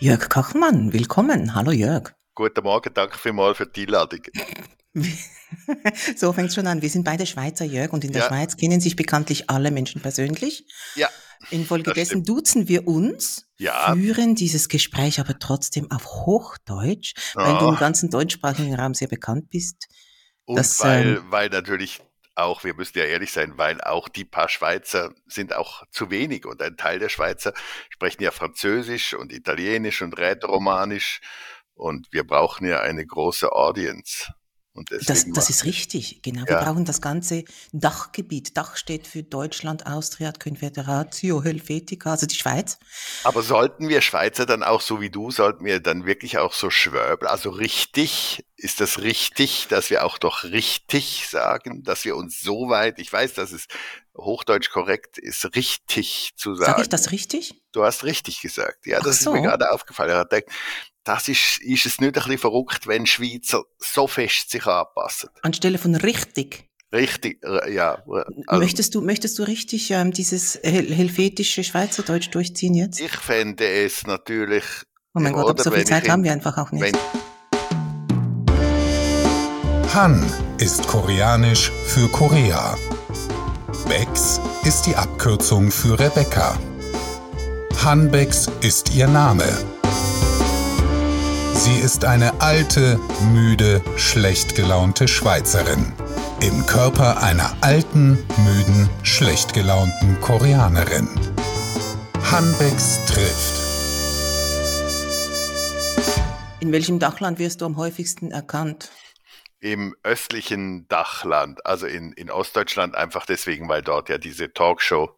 Jörg Kachmann, willkommen. Hallo Jörg. Guten Morgen, danke vielmals für die Einladung. so fängt es schon an. Wir sind beide Schweizer, Jörg, und in der ja. Schweiz kennen sich bekanntlich alle Menschen persönlich. Ja. Infolgedessen duzen wir uns, ja. führen dieses Gespräch aber trotzdem auf Hochdeutsch, weil oh. du im ganzen deutschsprachigen Raum sehr bekannt bist. Und dass, weil, ähm, weil natürlich auch, wir müssen ja ehrlich sein, weil auch die paar Schweizer sind auch zu wenig und ein Teil der Schweizer sprechen ja Französisch und Italienisch und Rätoromanisch und wir brauchen ja eine große Audience. Das, das, ist richtig, genau. Wir brauchen das ganze Dachgebiet. Dach steht für Deutschland, Austria, Confederatio Helvetica, also die Schweiz. Aber sollten wir Schweizer dann auch so wie du, sollten wir dann wirklich auch so schwörbeln? Also richtig, ist das richtig, dass wir auch doch richtig sagen, dass wir uns so weit, ich weiß, dass es Hochdeutsch korrekt ist, richtig zu sagen. Sag ich das richtig? Du hast richtig gesagt. Ja, das so. ist mir gerade aufgefallen. Das ist, ist es nicht ein bisschen verrückt, wenn Schweizer so fest sich anpassen. Anstelle von richtig. Richtig, äh, ja. Also, möchtest du, möchtest du richtig ähm, dieses helvetische Schweizerdeutsch durchziehen jetzt? Ich fände es natürlich. Oh mein Gott, aber so viel Zeit haben wir einfach auch nicht. Han ist koreanisch für Korea. Bex ist die Abkürzung für Rebecca. Hanbex ist ihr Name. Sie ist eine alte, müde, schlecht gelaunte Schweizerin. Im Körper einer alten, müden, schlecht gelaunten Koreanerin. Hanbecks trifft. In welchem Dachland wirst du am häufigsten erkannt? Im östlichen Dachland, also in, in Ostdeutschland, einfach deswegen, weil dort ja diese Talkshow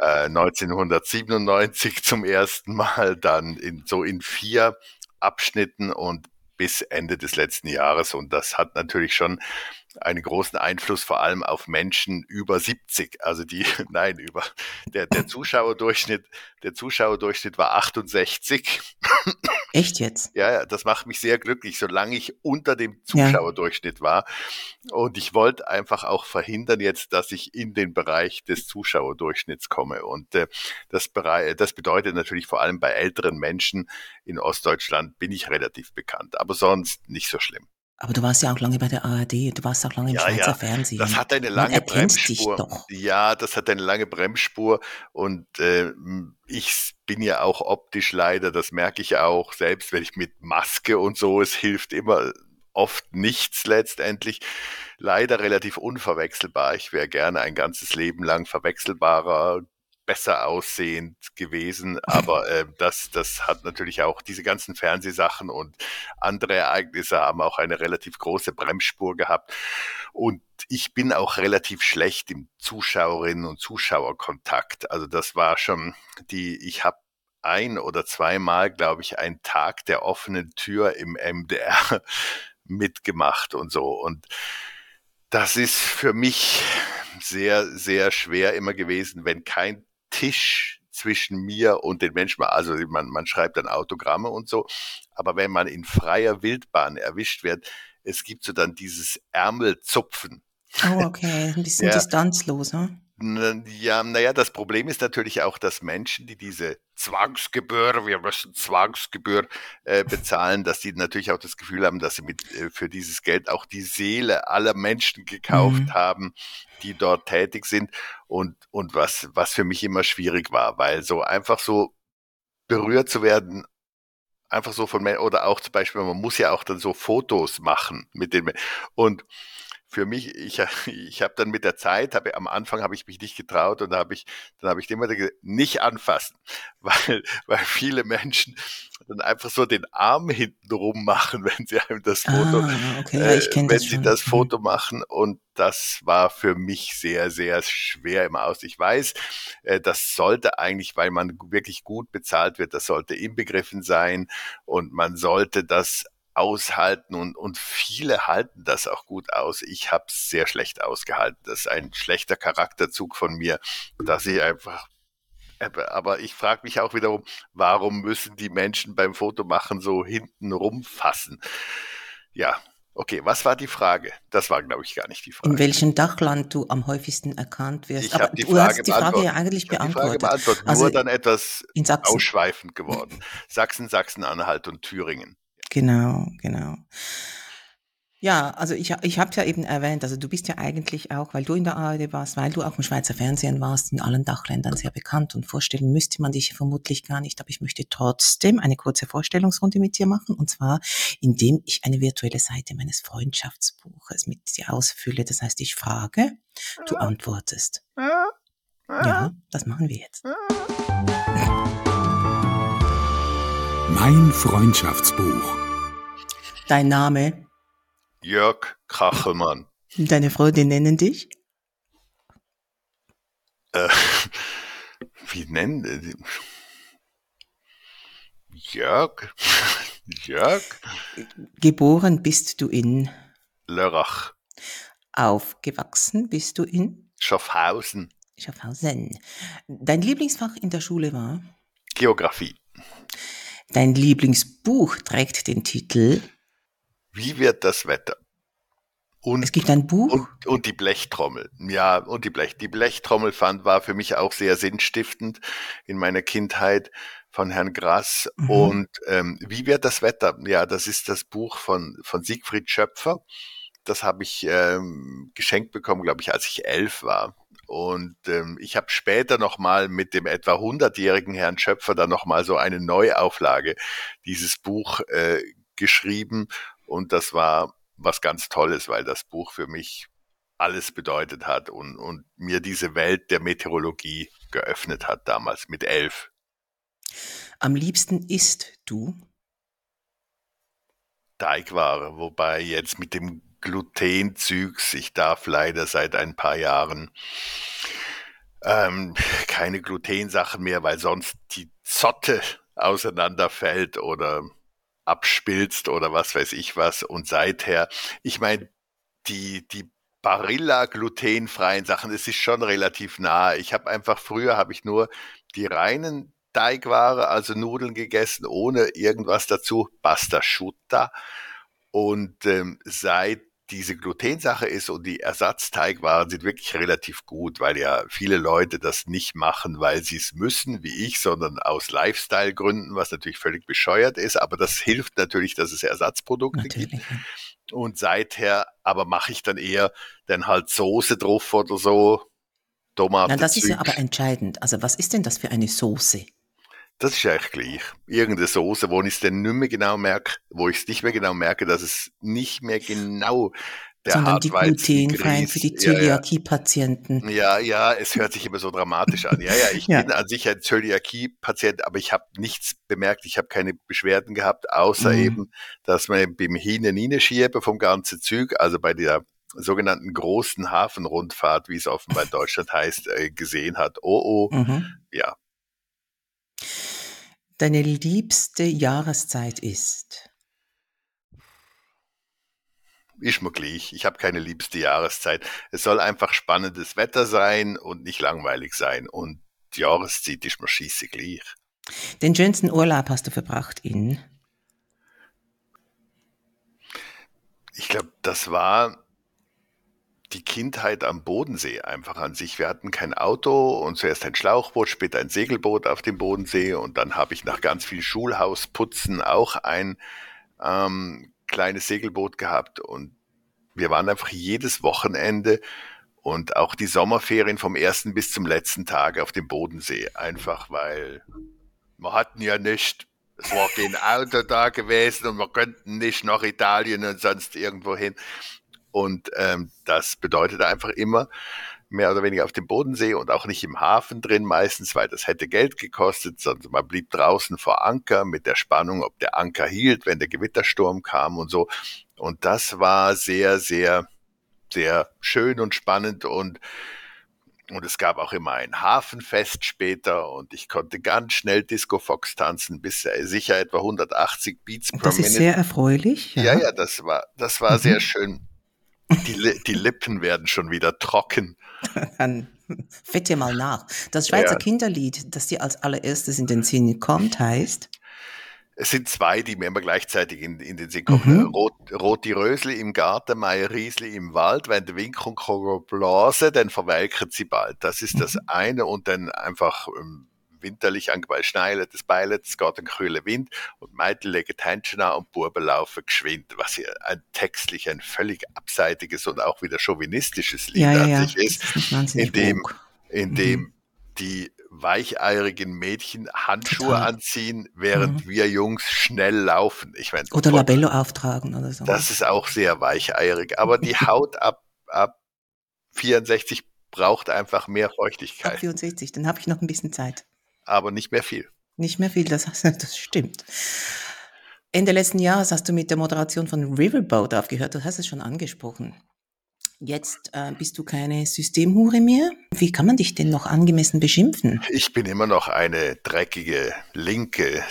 Revolpöd 1997 äh, zum ersten Mal, dann in, so in vier Abschnitten und bis Ende des letzten Jahres. Und das hat natürlich schon einen großen Einfluss vor allem auf Menschen über 70. Also die, nein, über der, der Zuschauerdurchschnitt, der Zuschauerdurchschnitt war 68. Echt jetzt? Ja, ja, das macht mich sehr glücklich, solange ich unter dem Zuschauerdurchschnitt ja. war. Und ich wollte einfach auch verhindern jetzt, dass ich in den Bereich des Zuschauerdurchschnitts komme. Und äh, das, das bedeutet natürlich vor allem bei älteren Menschen in Ostdeutschland bin ich relativ bekannt, aber sonst nicht so schlimm. Aber du warst ja auch lange bei der ARD, du warst auch lange im ja, Schweizer ja. Fernsehen. Das hat eine lange Bremsspur. Ja, das hat eine lange Bremsspur und äh, ich bin ja auch optisch leider, das merke ich auch, selbst wenn ich mit Maske und so, es hilft immer oft nichts letztendlich. Leider relativ unverwechselbar. Ich wäre gerne ein ganzes Leben lang verwechselbarer, besser aussehend gewesen. Aber äh, das, das hat natürlich auch diese ganzen Fernsehsachen und andere Ereignisse haben auch eine relativ große Bremsspur gehabt. Und ich bin auch relativ schlecht im Zuschauerinnen und Zuschauerkontakt. Also das war schon die, ich habe ein oder zweimal, glaube ich, einen Tag der offenen Tür im MDR mitgemacht und so. Und das ist für mich sehr, sehr schwer immer gewesen, wenn kein Tisch zwischen mir und den Menschen. Also man, man schreibt dann Autogramme und so. Aber wenn man in freier Wildbahn erwischt wird, es gibt so dann dieses Ärmelzupfen. Oh, okay, ein bisschen ja. distanzlos, ne? Ja, naja, das Problem ist natürlich auch, dass Menschen, die diese Zwangsgebühr, wir müssen Zwangsgebühr äh, bezahlen, dass die natürlich auch das Gefühl haben, dass sie mit äh, für dieses Geld auch die Seele aller Menschen gekauft mhm. haben, die dort tätig sind. Und, und was, was für mich immer schwierig war, weil so einfach so berührt zu werden, einfach so von oder auch zum Beispiel, man muss ja auch dann so Fotos machen mit den und für mich, ich, ich habe dann mit der Zeit, habe am Anfang habe ich mich nicht getraut und da habe ich, dann habe ich immer gesagt, nicht anfassen, weil, weil viele Menschen dann einfach so den Arm hinten rum machen, wenn sie einem das Foto, ah, okay. ja, äh, wenn das sie das mhm. Foto machen und das war für mich sehr, sehr schwer im Aus. Ich weiß, äh, das sollte eigentlich, weil man wirklich gut bezahlt wird, das sollte inbegriffen sein und man sollte das aushalten und, und viele halten das auch gut aus. Ich habe es sehr schlecht ausgehalten. Das ist ein schlechter Charakterzug von mir, dass ich einfach aber ich frage mich auch wiederum, warum müssen die Menschen beim Fotomachen so hinten rumfassen? Ja, Okay, was war die Frage? Das war, glaube ich, gar nicht die Frage. In welchem Dachland du am häufigsten erkannt wirst. Ich Aber die du hast die Frage ja eigentlich beantwortet. Die Frage beantwortet, also nur dann etwas ausschweifend geworden. Sachsen, Sachsen-Anhalt und Thüringen. Genau, genau. Ja, also ich, ich habe ja eben erwähnt, also du bist ja eigentlich auch, weil du in der ARD warst, weil du auch im Schweizer Fernsehen warst, in allen Dachländern sehr bekannt und vorstellen müsste man dich vermutlich gar nicht, aber ich möchte trotzdem eine kurze Vorstellungsrunde mit dir machen und zwar, indem ich eine virtuelle Seite meines Freundschaftsbuches mit dir ausfülle. Das heißt, ich frage, du antwortest. Ja, das machen wir jetzt. Mein Freundschaftsbuch. Dein Name? Jörg Kachelmann. Deine Freunde nennen dich? Äh, wie nennen die? Jörg? Jörg? Geboren bist du in Lörrach. Aufgewachsen bist du in Schaffhausen. Schaffhausen. Dein Lieblingsfach in der Schule war? Geografie. Dein Lieblingsbuch trägt den Titel wie wird das Wetter? Und, es gibt ein Buch? Und, und, die Blechtrommel. Ja, und die Blech. Die Blechtrommel fand, war für mich auch sehr sinnstiftend in meiner Kindheit von Herrn Grass. Mhm. Und ähm, wie wird das Wetter? Ja, das ist das Buch von, von Siegfried Schöpfer. Das habe ich ähm, geschenkt bekommen, glaube ich, als ich elf war. Und ähm, ich habe später nochmal mit dem etwa 100-jährigen Herrn Schöpfer dann nochmal so eine Neuauflage dieses Buch äh, geschrieben und das war was ganz Tolles, weil das Buch für mich alles bedeutet hat und, und mir diese Welt der Meteorologie geöffnet hat damals mit elf. Am liebsten isst du? Teigware, wobei jetzt mit dem Glutenzügs, ich darf leider seit ein paar Jahren ähm, keine Glutensachen mehr, weil sonst die Zotte auseinanderfällt oder abspilzt oder was weiß ich was. Und seither, ich meine, die, die Barilla glutenfreien Sachen, es ist schon relativ nah. Ich habe einfach früher habe ich nur die reinen Teigware, also Nudeln gegessen, ohne irgendwas dazu, Basta Schutta. Und ähm, seit diese Glutensache ist und die Ersatzteigwaren sind wirklich relativ gut, weil ja viele Leute das nicht machen, weil sie es müssen, wie ich, sondern aus Lifestyle-Gründen, was natürlich völlig bescheuert ist. Aber das hilft natürlich, dass es Ersatzprodukte natürlich. gibt. Und seither aber mache ich dann eher dann halt Soße drauf oder so. Tomate. Na, das ist ja aber entscheidend. Also was ist denn das für eine Soße? Das ist eigentlich gleich. Irgendeine Soße, wo ich es dann nicht mehr genau merke, wo ich es nicht mehr genau merke, dass es nicht mehr genau der Sondern die glutenfreien für die Zöliakie-Patienten. Ja, ja, es hört sich immer so dramatisch an. Ja, ja, ich ja. bin an sich ein Zöliakie-Patient, aber ich habe nichts bemerkt, ich habe keine Beschwerden gehabt, außer mhm. eben, dass man beim Hine-Nine-Schiebe vom ganzen Zug, also bei der sogenannten großen Hafenrundfahrt, wie es offenbar in Deutschland heißt, äh, gesehen hat. Oh, oh, mhm. ja, deine liebste Jahreszeit ist? Ist mir gleich. Ich habe keine liebste Jahreszeit. Es soll einfach spannendes Wetter sein und nicht langweilig sein. Und die Jahreszeit ist mir schieße gleich. Den schönsten Urlaub hast du verbracht in? Ich glaube, das war die Kindheit am Bodensee einfach an sich. Wir hatten kein Auto und zuerst ein Schlauchboot, später ein Segelboot auf dem Bodensee und dann habe ich nach ganz viel Schulhausputzen auch ein ähm, kleines Segelboot gehabt und wir waren einfach jedes Wochenende und auch die Sommerferien vom ersten bis zum letzten Tag auf dem Bodensee, einfach weil wir hatten ja nicht, es war kein Auto da gewesen und wir könnten nicht nach Italien und sonst irgendwo hin. Und ähm, das bedeutet einfach immer mehr oder weniger auf dem Bodensee und auch nicht im Hafen drin meistens, weil das hätte Geld gekostet, sondern man blieb draußen vor Anker mit der Spannung, ob der Anker hielt, wenn der Gewittersturm kam und so. Und das war sehr, sehr, sehr schön und spannend und und es gab auch immer ein Hafenfest später und ich konnte ganz schnell Disco Fox tanzen, bis äh, sicher etwa 180 Beats pro Minute. Das ist sehr erfreulich. Ja, ja, ja das war, das war mhm. sehr schön. Die, die Lippen werden schon wieder trocken. Dann fett dir mal nach. Das Schweizer ja. Kinderlied, das dir als allererstes in den Sinn kommt, heißt? Es sind zwei, die mir immer gleichzeitig in, in den Sinn kommen. Mhm. Rot, Roti Rösli im Garten, Meier Riesli im Wald. Wenn der Wind kommt, blase, dann verwelken sie bald. Das ist mhm. das eine. Und dann einfach ähm, winterlich angebaut, schneilet das Beilet, es geht ein kühler Wind und Mädchen legen die Händchen an und Buben laufen geschwind, was hier ein textlich ein völlig abseitiges und auch wieder chauvinistisches Lied ja, ja, an sich ist, ist in dem, in dem mhm. die weicheirigen Mädchen Handschuhe Total. anziehen, während mhm. wir Jungs schnell laufen. Ich mein, oder Labello auftragen oder so. Das ist auch sehr weicheirig. Aber die Haut ab, ab 64 braucht einfach mehr Feuchtigkeit. Ab 64, dann habe ich noch ein bisschen Zeit. Aber nicht mehr viel. Nicht mehr viel, das, das stimmt. Ende letzten Jahres hast du mit der Moderation von Riverboat aufgehört. Du hast es schon angesprochen. Jetzt äh, bist du keine Systemhure mehr. Wie kann man dich denn noch angemessen beschimpfen? Ich bin immer noch eine dreckige, linke,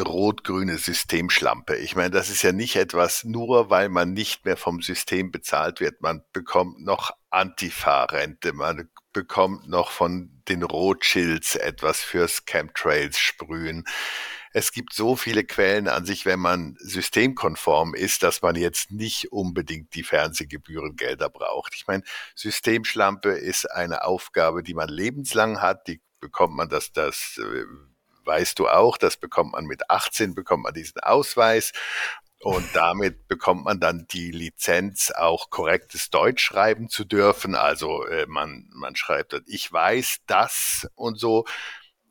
rot-grüne Systemschlampe. Ich meine, das ist ja nicht etwas, nur weil man nicht mehr vom System bezahlt wird. Man bekommt noch Antifa-Rente, man bekommt noch von den Rothschilds etwas fürs Chemtrails sprühen. Es gibt so viele Quellen an sich, wenn man systemkonform ist, dass man jetzt nicht unbedingt die Fernsehgebührengelder braucht. Ich meine, Systemschlampe ist eine Aufgabe, die man lebenslang hat, die bekommt man das, das äh, weißt du auch, das bekommt man mit 18, bekommt man diesen Ausweis und damit bekommt man dann die Lizenz, auch korrektes Deutsch schreiben zu dürfen. Also äh, man, man schreibt, ich weiß das und so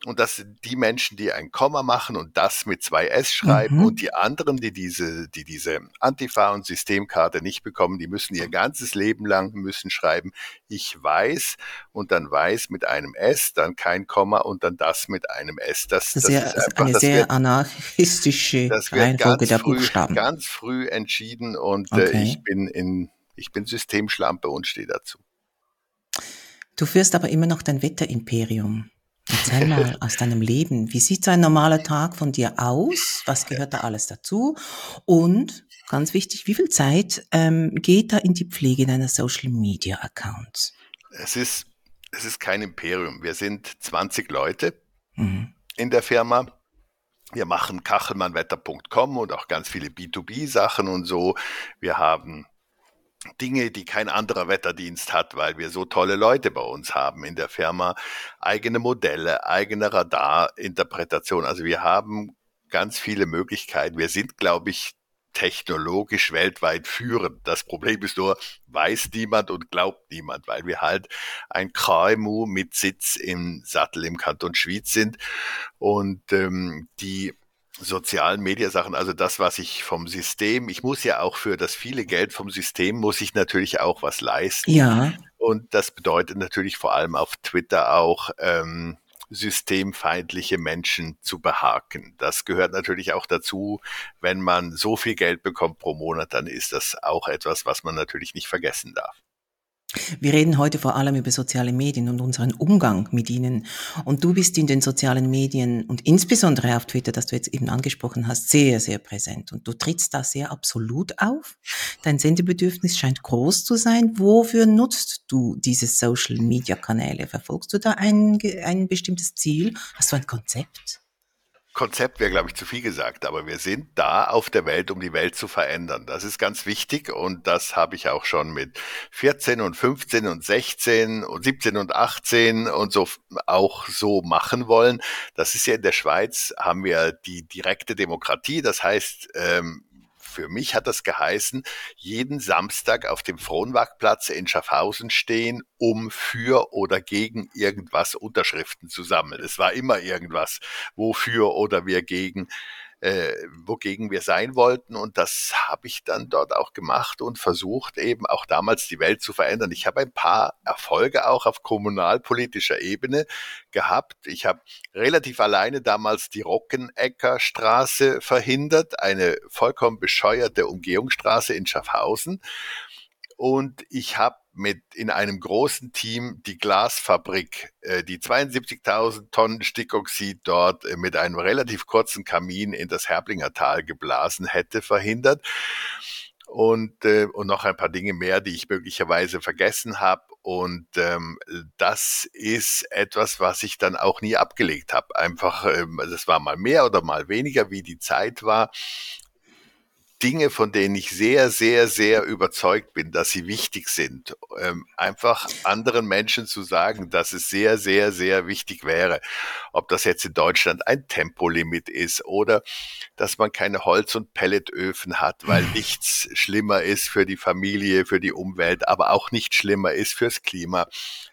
und das sind die Menschen, die ein Komma machen und das mit zwei S schreiben mhm. und die anderen, die diese, die diese Antifa und Systemkarte nicht bekommen, die müssen ihr ganzes Leben lang müssen schreiben, ich weiß und dann weiß mit einem S, dann kein Komma und dann das mit einem S. Das, das, sehr, ist einfach, eine sehr wird, anarchistische das wird ganz der früh, Buchstaben. Ganz früh entschieden und äh, okay. äh, ich bin in, ich bin Systemschlampe und stehe dazu. Du führst aber immer noch dein Wetterimperium. Erzähl mal aus deinem Leben. Wie sieht so ein normaler Tag von dir aus? Was gehört da alles dazu? Und ganz wichtig, wie viel Zeit ähm, geht da in die Pflege deiner Social Media Accounts? Es ist, es ist kein Imperium. Wir sind 20 Leute mhm. in der Firma. Wir machen kachelmannwetter.com und auch ganz viele B2B-Sachen und so. Wir haben Dinge, die kein anderer Wetterdienst hat, weil wir so tolle Leute bei uns haben in der Firma, eigene Modelle, eigene Radarinterpretation. Also wir haben ganz viele Möglichkeiten. Wir sind, glaube ich, technologisch weltweit führend. Das Problem ist nur, weiß niemand und glaubt niemand, weil wir halt ein KMU mit Sitz im Sattel im Kanton Schwyz sind und ähm, die sozialen Mediasachen, also das, was ich vom System, ich muss ja auch für das viele Geld vom System, muss ich natürlich auch was leisten. Ja. Und das bedeutet natürlich vor allem auf Twitter auch, ähm, systemfeindliche Menschen zu behaken. Das gehört natürlich auch dazu. Wenn man so viel Geld bekommt pro Monat, dann ist das auch etwas, was man natürlich nicht vergessen darf. Wir reden heute vor allem über soziale Medien und unseren Umgang mit ihnen. Und du bist in den sozialen Medien und insbesondere auf Twitter, das du jetzt eben angesprochen hast, sehr, sehr präsent. Und du trittst da sehr absolut auf. Dein Sendebedürfnis scheint groß zu sein. Wofür nutzt du diese Social-Media-Kanäle? Verfolgst du da ein, ein bestimmtes Ziel? Hast du ein Konzept? Konzept wäre, glaube ich, zu viel gesagt, aber wir sind da auf der Welt, um die Welt zu verändern. Das ist ganz wichtig und das habe ich auch schon mit 14 und 15 und 16 und 17 und 18 und so auch so machen wollen. Das ist ja in der Schweiz, haben wir die direkte Demokratie. Das heißt, ähm, für mich hat das geheißen, jeden Samstag auf dem Fronwagplatz in Schaffhausen stehen, um für oder gegen irgendwas Unterschriften zu sammeln. Es war immer irgendwas, wofür oder wir gegen äh, wogegen wir sein wollten. Und das habe ich dann dort auch gemacht und versucht, eben auch damals die Welt zu verändern. Ich habe ein paar Erfolge auch auf kommunalpolitischer Ebene gehabt. Ich habe relativ alleine damals die Rockenecker Straße verhindert, eine vollkommen bescheuerte Umgehungsstraße in Schaffhausen. Und ich habe mit in einem großen Team die Glasfabrik, äh, die 72.000 Tonnen Stickoxid dort äh, mit einem relativ kurzen Kamin in das Herblinger Tal geblasen hätte, verhindert. Und, äh, und noch ein paar Dinge mehr, die ich möglicherweise vergessen habe. Und ähm, das ist etwas, was ich dann auch nie abgelegt habe. Einfach, ähm, das war mal mehr oder mal weniger, wie die Zeit war. Dinge, von denen ich sehr, sehr, sehr überzeugt bin, dass sie wichtig sind, ähm, einfach anderen Menschen zu sagen, dass es sehr, sehr, sehr wichtig wäre. Ob das jetzt in Deutschland ein Tempolimit ist oder dass man keine Holz- und Pelletöfen hat, weil nichts schlimmer ist für die Familie, für die Umwelt, aber auch nicht schlimmer ist fürs Klima.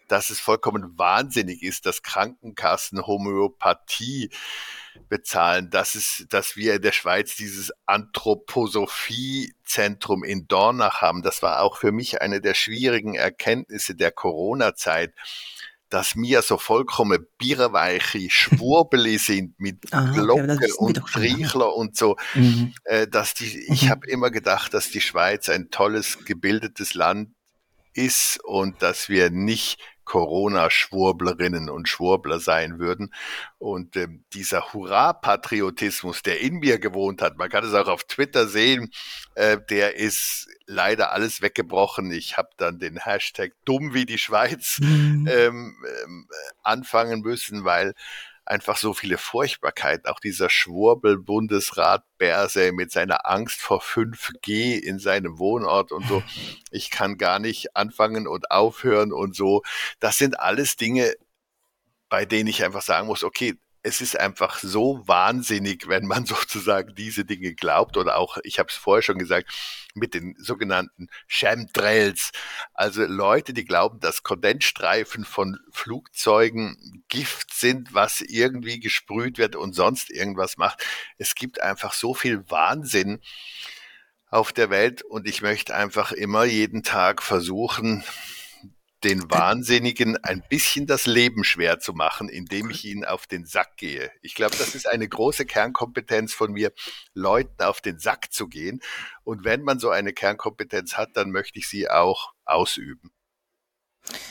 Dass es vollkommen wahnsinnig ist, dass Krankenkassen Homöopathie bezahlen, dass es, dass wir in der Schweiz dieses Anthroposophie-Zentrum in Dornach haben. Das war auch für mich eine der schwierigen Erkenntnisse der Corona-Zeit dass mir so vollkommen bierweiche Schwurbeli sind mit Aha, Glocke okay, und Triechler und so, mhm. äh, dass die, ich mhm. habe immer gedacht, dass die Schweiz ein tolles, gebildetes Land ist und dass wir nicht Corona-Schwurblerinnen und Schwurbler sein würden. Und ähm, dieser Hurra-Patriotismus, der in mir gewohnt hat, man kann es auch auf Twitter sehen, äh, der ist leider alles weggebrochen. Ich habe dann den Hashtag dumm wie die Schweiz mhm. ähm, ähm, anfangen müssen, weil einfach so viele Furchtbarkeiten. Auch dieser Schwurbel-Bundesrat Berse mit seiner Angst vor 5G in seinem Wohnort und so. Ich kann gar nicht anfangen und aufhören und so. Das sind alles Dinge, bei denen ich einfach sagen muss, okay, es ist einfach so wahnsinnig, wenn man sozusagen diese Dinge glaubt oder auch, ich habe es vorher schon gesagt, mit den sogenannten Chemtrails, also Leute, die glauben, dass Kondensstreifen von Flugzeugen Gift sind, was irgendwie gesprüht wird und sonst irgendwas macht. Es gibt einfach so viel Wahnsinn auf der Welt und ich möchte einfach immer jeden Tag versuchen, den Wahnsinnigen ein bisschen das Leben schwer zu machen, indem ich ihnen auf den Sack gehe. Ich glaube, das ist eine große Kernkompetenz von mir, Leuten auf den Sack zu gehen. Und wenn man so eine Kernkompetenz hat, dann möchte ich sie auch ausüben.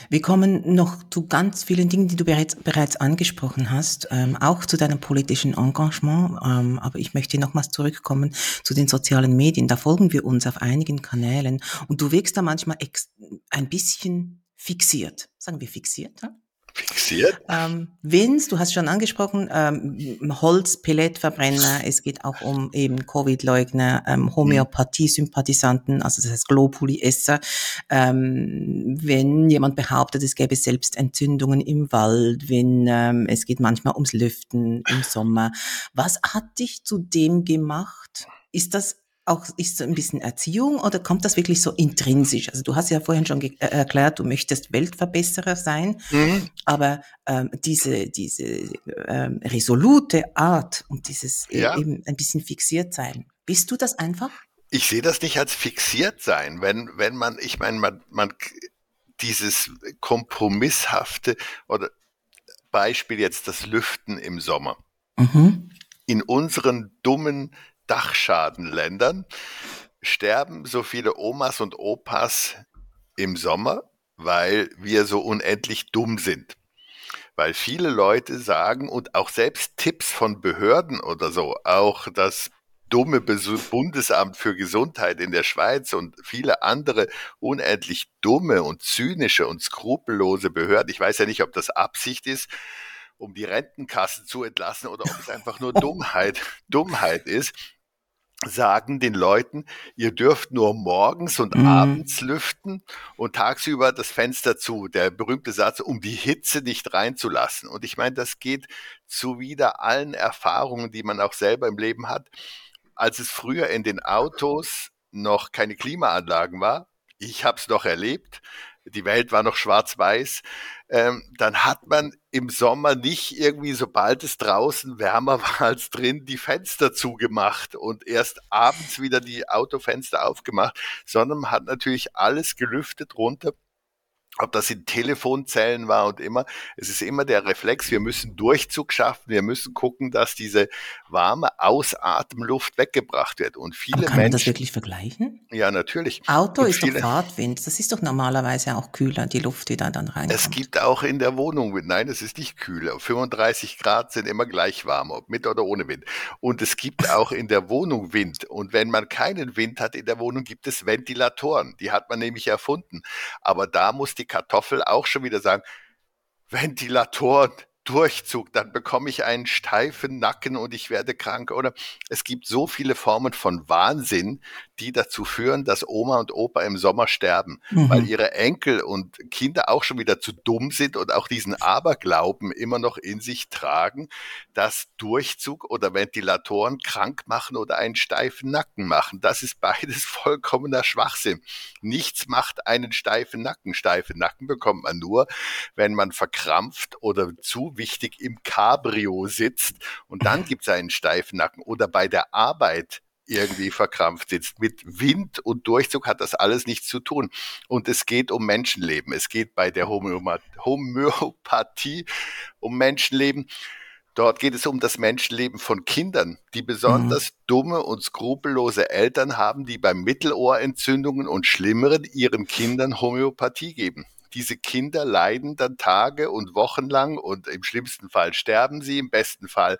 Wir kommen noch zu ganz vielen Dingen, die du bereits, bereits angesprochen hast, ähm, auch zu deinem politischen Engagement. Ähm, aber ich möchte nochmals zurückkommen zu den sozialen Medien. Da folgen wir uns auf einigen Kanälen und du wirkst da manchmal ein bisschen fixiert. Sagen wir fixiert. Ja? Fixiert? Ähm, Wins, du hast schon angesprochen, ähm, Holz, Pelletverbrenner, es geht auch um eben Covid-Leugner, ähm, Homöopathie-Sympathisanten, also das heißt Globuli-Esser. Ähm, wenn jemand behauptet, es gäbe selbst Entzündungen im Wald, wenn ähm, es geht manchmal ums Lüften im Sommer. Was hat dich zu dem gemacht? Ist das auch ist so ein bisschen Erziehung oder kommt das wirklich so intrinsisch? Also du hast ja vorhin schon äh, erklärt, du möchtest Weltverbesserer sein, mhm. aber ähm, diese diese ähm, resolute Art und dieses äh, ja. eben ein bisschen fixiert sein, bist du das einfach? Ich sehe das nicht als fixiert sein, wenn wenn man, ich meine, man man dieses kompromisshafte oder Beispiel jetzt das Lüften im Sommer. Mhm. In unseren dummen Dachschadenländern sterben so viele Omas und Opas im Sommer, weil wir so unendlich dumm sind. Weil viele Leute sagen und auch selbst Tipps von Behörden oder so, auch das dumme Bundesamt für Gesundheit in der Schweiz und viele andere unendlich dumme und zynische und skrupellose Behörden. Ich weiß ja nicht, ob das Absicht ist, um die Rentenkassen zu entlassen oder ob es einfach nur Dummheit, Dummheit ist sagen den Leuten, ihr dürft nur morgens und mhm. abends lüften und tagsüber das Fenster zu. Der berühmte Satz, um die Hitze nicht reinzulassen. Und ich meine, das geht zuwider allen Erfahrungen, die man auch selber im Leben hat. Als es früher in den Autos noch keine Klimaanlagen war, ich habe es noch erlebt, die Welt war noch schwarz-weiß, ähm, dann hat man im Sommer nicht irgendwie, sobald es draußen wärmer war als drin, die Fenster zugemacht und erst abends wieder die Autofenster aufgemacht, sondern man hat natürlich alles gelüftet runter ob das in Telefonzellen war und immer, es ist immer der Reflex, wir müssen Durchzug schaffen, wir müssen gucken, dass diese warme Ausatemluft weggebracht wird. Und viele Aber kann Menschen. man das wirklich vergleichen? Ja, natürlich. Auto ist viele, doch Fahrtwind, das ist doch normalerweise auch kühler, die Luft, die da dann reinkommt. Es gibt auch in der Wohnung Wind, nein, es ist nicht kühler. 35 Grad sind immer gleich warm, ob mit oder ohne Wind. Und es gibt auch in der Wohnung Wind. Und wenn man keinen Wind hat in der Wohnung, gibt es Ventilatoren. Die hat man nämlich erfunden. Aber da muss die Kartoffel auch schon wieder sagen, Ventilatoren, Durchzug, dann bekomme ich einen steifen Nacken und ich werde krank. Oder es gibt so viele Formen von Wahnsinn, die dazu führen, dass Oma und Opa im Sommer sterben, mhm. weil ihre Enkel und Kinder auch schon wieder zu dumm sind und auch diesen Aberglauben immer noch in sich tragen, dass Durchzug oder Ventilatoren krank machen oder einen steifen Nacken machen. Das ist beides vollkommener Schwachsinn. Nichts macht einen steifen Nacken. Steife Nacken bekommt man nur, wenn man verkrampft oder zu wichtig im Cabrio sitzt und dann gibt es einen steifen Nacken oder bei der Arbeit irgendwie verkrampft sitzt. Mit Wind und Durchzug hat das alles nichts zu tun. Und es geht um Menschenleben. Es geht bei der Homöopathie um Menschenleben. Dort geht es um das Menschenleben von Kindern, die besonders mhm. dumme und skrupellose Eltern haben, die bei Mittelohrentzündungen und Schlimmeren ihren Kindern Homöopathie geben. Diese Kinder leiden dann Tage und Wochen lang und im schlimmsten Fall sterben sie, im besten Fall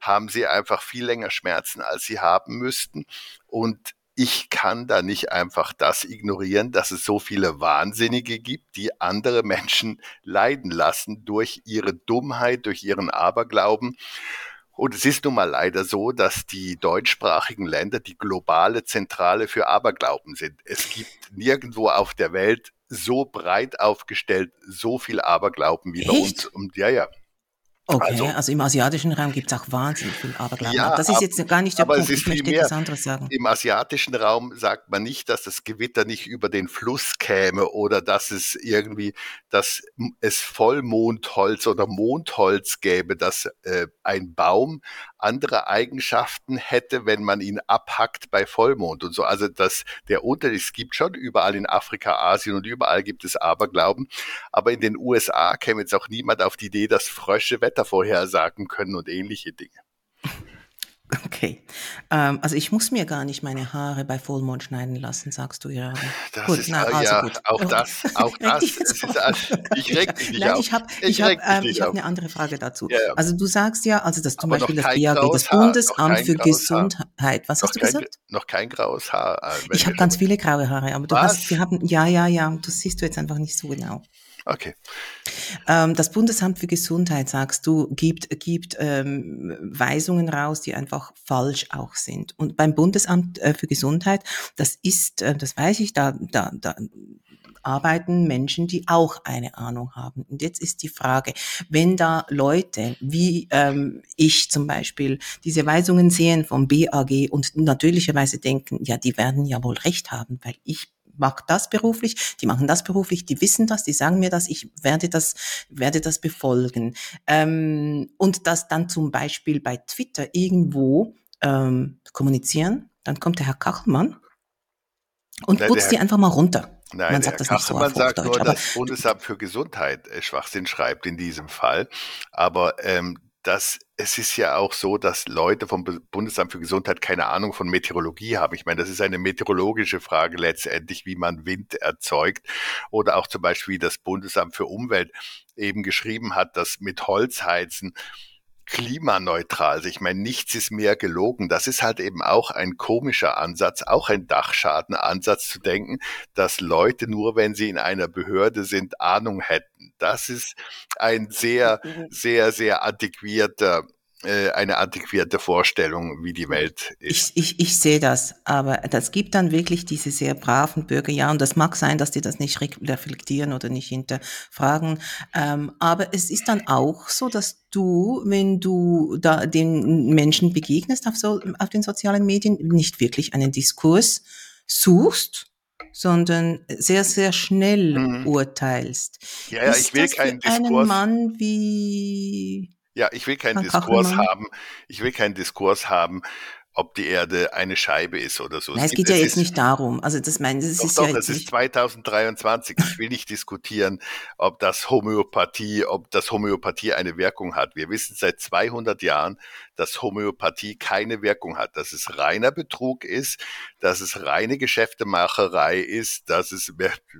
haben sie einfach viel länger Schmerzen, als sie haben müssten. Und ich kann da nicht einfach das ignorieren, dass es so viele Wahnsinnige gibt, die andere Menschen leiden lassen durch ihre Dummheit, durch ihren Aberglauben. Und es ist nun mal leider so, dass die deutschsprachigen Länder die globale Zentrale für Aberglauben sind. Es gibt nirgendwo auf der Welt so breit aufgestellt, so viel Aberglauben wie Echt? bei uns. Und ja, ja. Okay, also, also, im asiatischen Raum gibt es auch wahnsinnig viel Aberglauben. Ja, das ist jetzt gar nicht der Punkt, ich möchte etwas anderes sagen. Im asiatischen Raum sagt man nicht, dass das Gewitter nicht über den Fluss käme oder dass es irgendwie, dass es Vollmondholz oder Mondholz gäbe, dass äh, ein Baum andere Eigenschaften hätte, wenn man ihn abhackt bei Vollmond und so. Also dass der Unterschied, es gibt schon überall in Afrika, Asien und überall gibt es Aberglauben, aber in den USA käme jetzt auch niemand auf die Idee, dass Frösche Wetter vorhersagen können und ähnliche Dinge. Okay. Ähm, also ich muss mir gar nicht meine Haare bei Vollmond schneiden lassen, sagst du gerade. Das gut, ist, na, also ja, gut. auch das, auch das. ist, ich reg dich nicht Nein, auf. Ich habe ich hab, ähm, ich hab eine andere Frage dazu. Ja, ja. Also du sagst ja, also das zum Aber Beispiel das BAG, das Bundesamt für Gesundheit. Was hast du kein, gesagt? Noch kein graues Haar. Äh, ich habe ganz viele graue Haare, aber du Was? hast, wir haben, ja, ja, ja, das siehst du jetzt einfach nicht so genau. Okay. Ähm, das Bundesamt für Gesundheit, sagst du, gibt, gibt ähm, Weisungen raus, die einfach falsch auch sind. Und beim Bundesamt äh, für Gesundheit, das ist, äh, das weiß ich, da, da, da arbeiten Menschen, die auch eine Ahnung haben. Und jetzt ist die Frage, wenn da Leute wie ähm, ich zum Beispiel diese Weisungen sehen vom BAG und natürlicherweise denken, ja, die werden ja wohl recht haben, weil ich mag das beruflich, die machen das beruflich, die wissen das, die sagen mir das, ich werde das, werde das befolgen. Ähm, und das dann zum Beispiel bei Twitter irgendwo ähm, kommunizieren, dann kommt der Herr Kachelmann und putzt die einfach mal runter. Nein, man sagt das nicht so auf sagt nur, dass das Bundesamt für Gesundheit äh, Schwachsinn schreibt in diesem Fall. Aber ähm, dass es ist ja auch so, dass Leute vom Bundesamt für Gesundheit keine Ahnung von Meteorologie haben. Ich meine, das ist eine meteorologische Frage letztendlich, wie man Wind erzeugt. Oder auch zum Beispiel, wie das Bundesamt für Umwelt eben geschrieben hat, dass mit Holzheizen klimaneutral. Also ich meine, nichts ist mehr gelogen. Das ist halt eben auch ein komischer Ansatz, auch ein Dachschadenansatz zu denken, dass Leute nur, wenn sie in einer Behörde sind, Ahnung hätten. Das ist ein sehr, mhm. sehr, sehr antiquierter eine antiquierte Vorstellung, wie die Welt ist. Ich, ich, ich sehe das, aber das gibt dann wirklich diese sehr braven Bürger, ja, und das mag sein, dass die das nicht reflektieren oder nicht hinterfragen, ähm, aber es ist dann auch so, dass du, wenn du da den Menschen begegnest auf, so, auf den sozialen Medien, nicht wirklich einen Diskurs suchst, sondern sehr, sehr schnell mhm. urteilst. Ja, ja, ich will keinen Diskurs. Einen Mann wie ja, ich will keinen Diskurs haben. Ich will keinen Diskurs haben, ob die Erde eine Scheibe ist oder so. Nein, es, geht ja jetzt nicht darum. Also das meine das doch, ist doch, ja es ist 2023. Ich will nicht diskutieren, ob das Homöopathie, ob das Homöopathie eine Wirkung hat. Wir wissen seit 200 Jahren, dass Homöopathie keine Wirkung hat, dass es reiner Betrug ist, dass es reine Geschäftemacherei ist, dass es,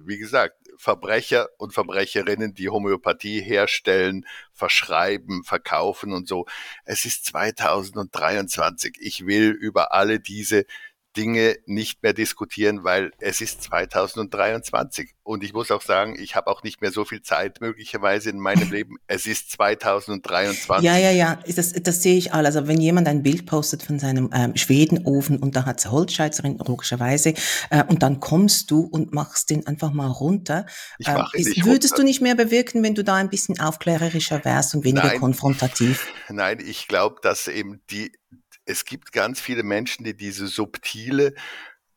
wie gesagt, Verbrecher und Verbrecherinnen, die Homöopathie herstellen, verschreiben, verkaufen und so. Es ist 2023. Ich will über alle diese Dinge nicht mehr diskutieren, weil es ist 2023. Und ich muss auch sagen, ich habe auch nicht mehr so viel Zeit möglicherweise in meinem Leben. Es ist 2023. Ja, ja, ja, das, das sehe ich all. Also wenn jemand ein Bild postet von seinem ähm, Schwedenofen und da hat es Holzscheizerin, logischerweise, äh, und dann kommst du und machst den einfach mal runter. Ich mache äh, ist, Würdest runter. du nicht mehr bewirken, wenn du da ein bisschen aufklärerischer wärst und weniger Nein. konfrontativ? Nein, ich glaube, dass eben die es gibt ganz viele Menschen, die diese subtile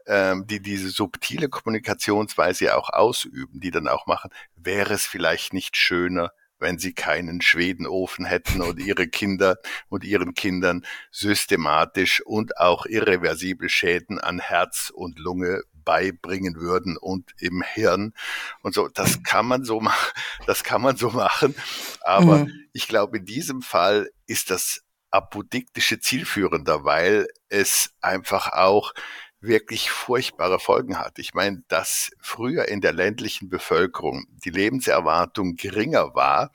ähm, die diese subtile Kommunikationsweise auch ausüben, die dann auch machen, wäre es vielleicht nicht schöner, wenn sie keinen Schwedenofen hätten und ihre Kinder und ihren Kindern systematisch und auch irreversibel Schäden an Herz und Lunge beibringen würden und im Hirn und so. Das kann man so machen, das kann man so machen. Aber mhm. ich glaube, in diesem Fall ist das apodiktische zielführender, weil es einfach auch wirklich furchtbare Folgen hat. Ich meine, dass früher in der ländlichen Bevölkerung die Lebenserwartung geringer war,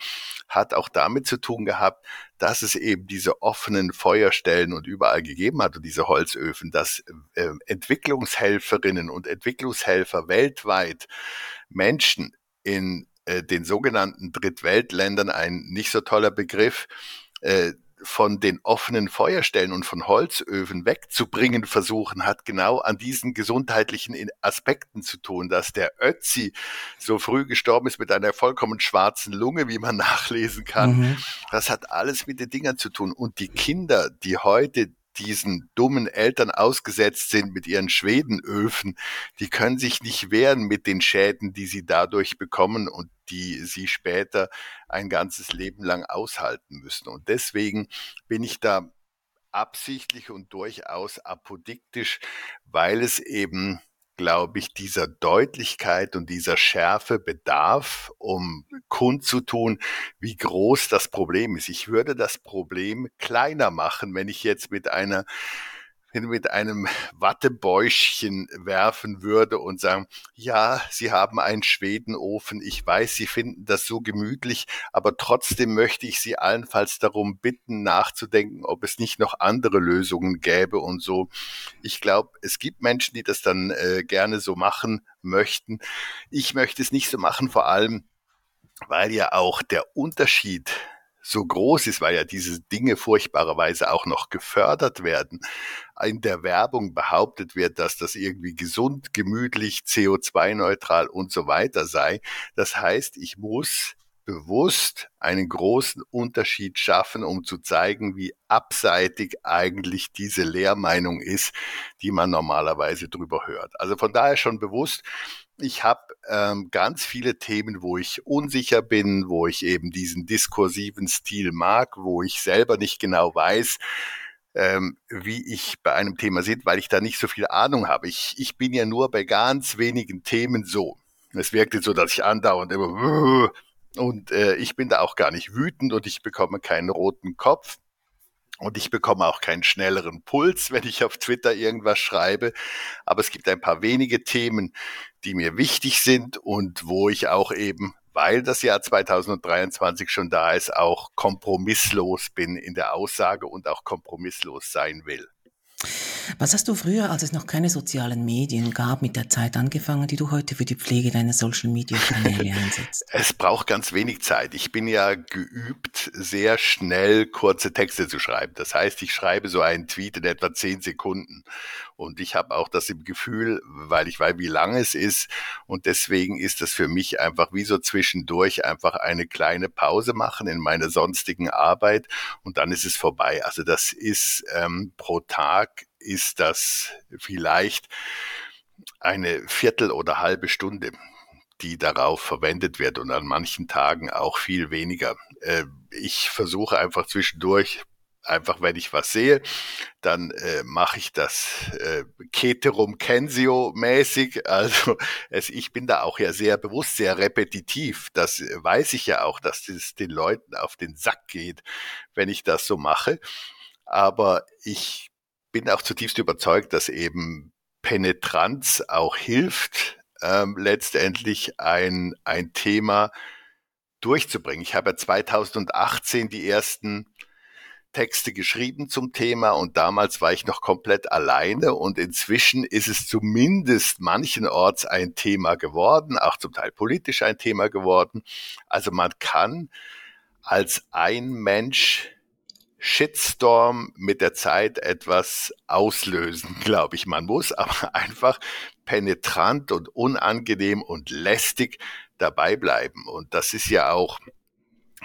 hat auch damit zu tun gehabt, dass es eben diese offenen Feuerstellen und überall gegeben hat und diese Holzöfen, dass äh, Entwicklungshelferinnen und Entwicklungshelfer weltweit Menschen in äh, den sogenannten Drittweltländern, ein nicht so toller Begriff, äh, von den offenen Feuerstellen und von Holzöfen wegzubringen versuchen, hat genau an diesen gesundheitlichen Aspekten zu tun, dass der Ötzi so früh gestorben ist mit einer vollkommen schwarzen Lunge, wie man nachlesen kann. Mhm. Das hat alles mit den Dingern zu tun. Und die Kinder, die heute diesen dummen Eltern ausgesetzt sind mit ihren Schwedenöfen, die können sich nicht wehren mit den Schäden, die sie dadurch bekommen und die sie später ein ganzes Leben lang aushalten müssen. Und deswegen bin ich da absichtlich und durchaus apodiktisch, weil es eben glaube ich, dieser Deutlichkeit und dieser Schärfe bedarf, um kundzutun, wie groß das Problem ist. Ich würde das Problem kleiner machen, wenn ich jetzt mit einer mit einem Wattebäuschen werfen würde und sagen, ja, Sie haben einen Schwedenofen, ich weiß, Sie finden das so gemütlich, aber trotzdem möchte ich Sie allenfalls darum bitten, nachzudenken, ob es nicht noch andere Lösungen gäbe und so. Ich glaube, es gibt Menschen, die das dann äh, gerne so machen möchten. Ich möchte es nicht so machen, vor allem, weil ja auch der Unterschied so groß ist, weil ja diese Dinge furchtbarerweise auch noch gefördert werden. In der Werbung behauptet wird, dass das irgendwie gesund, gemütlich, CO2-neutral und so weiter sei. Das heißt, ich muss bewusst einen großen Unterschied schaffen, um zu zeigen, wie abseitig eigentlich diese Lehrmeinung ist, die man normalerweise drüber hört. Also von daher schon bewusst, ich habe ähm, ganz viele Themen, wo ich unsicher bin, wo ich eben diesen diskursiven Stil mag, wo ich selber nicht genau weiß, ähm, wie ich bei einem Thema sehe, weil ich da nicht so viel Ahnung habe. Ich, ich bin ja nur bei ganz wenigen Themen so. Es wirkt jetzt so, dass ich andauernd immer und äh, ich bin da auch gar nicht wütend und ich bekomme keinen roten Kopf. Und ich bekomme auch keinen schnelleren Puls, wenn ich auf Twitter irgendwas schreibe. Aber es gibt ein paar wenige Themen, die mir wichtig sind und wo ich auch eben, weil das Jahr 2023 schon da ist, auch kompromisslos bin in der Aussage und auch kompromisslos sein will. Was hast du früher, als es noch keine sozialen Medien gab, mit der Zeit angefangen, die du heute für die Pflege deiner Social Media Kanäle einsetzt? Es braucht ganz wenig Zeit. Ich bin ja geübt, sehr schnell kurze Texte zu schreiben. Das heißt, ich schreibe so einen Tweet in etwa zehn Sekunden. Und ich habe auch das im Gefühl, weil ich weiß, wie lang es ist. Und deswegen ist das für mich einfach wie so zwischendurch einfach eine kleine Pause machen in meiner sonstigen Arbeit. Und dann ist es vorbei. Also das ist ähm, pro Tag Tag ist das vielleicht eine Viertel oder halbe Stunde, die darauf verwendet wird und an manchen Tagen auch viel weniger. Äh, ich versuche einfach zwischendurch einfach wenn ich was sehe, dann äh, mache ich das äh, Keterum Kensio mäßig. Also es, ich bin da auch ja sehr bewusst, sehr repetitiv. Das weiß ich ja auch, dass es den Leuten auf den Sack geht, wenn ich das so mache. Aber ich bin auch zutiefst überzeugt, dass eben Penetranz auch hilft, ähm, letztendlich ein, ein Thema durchzubringen. Ich habe ja 2018 die ersten Texte geschrieben zum Thema und damals war ich noch komplett alleine und inzwischen ist es zumindest manchenorts ein Thema geworden, auch zum Teil politisch ein Thema geworden. Also man kann als ein Mensch Shitstorm mit der Zeit etwas auslösen, glaube ich. Man muss aber einfach penetrant und unangenehm und lästig dabei bleiben. Und das ist ja auch,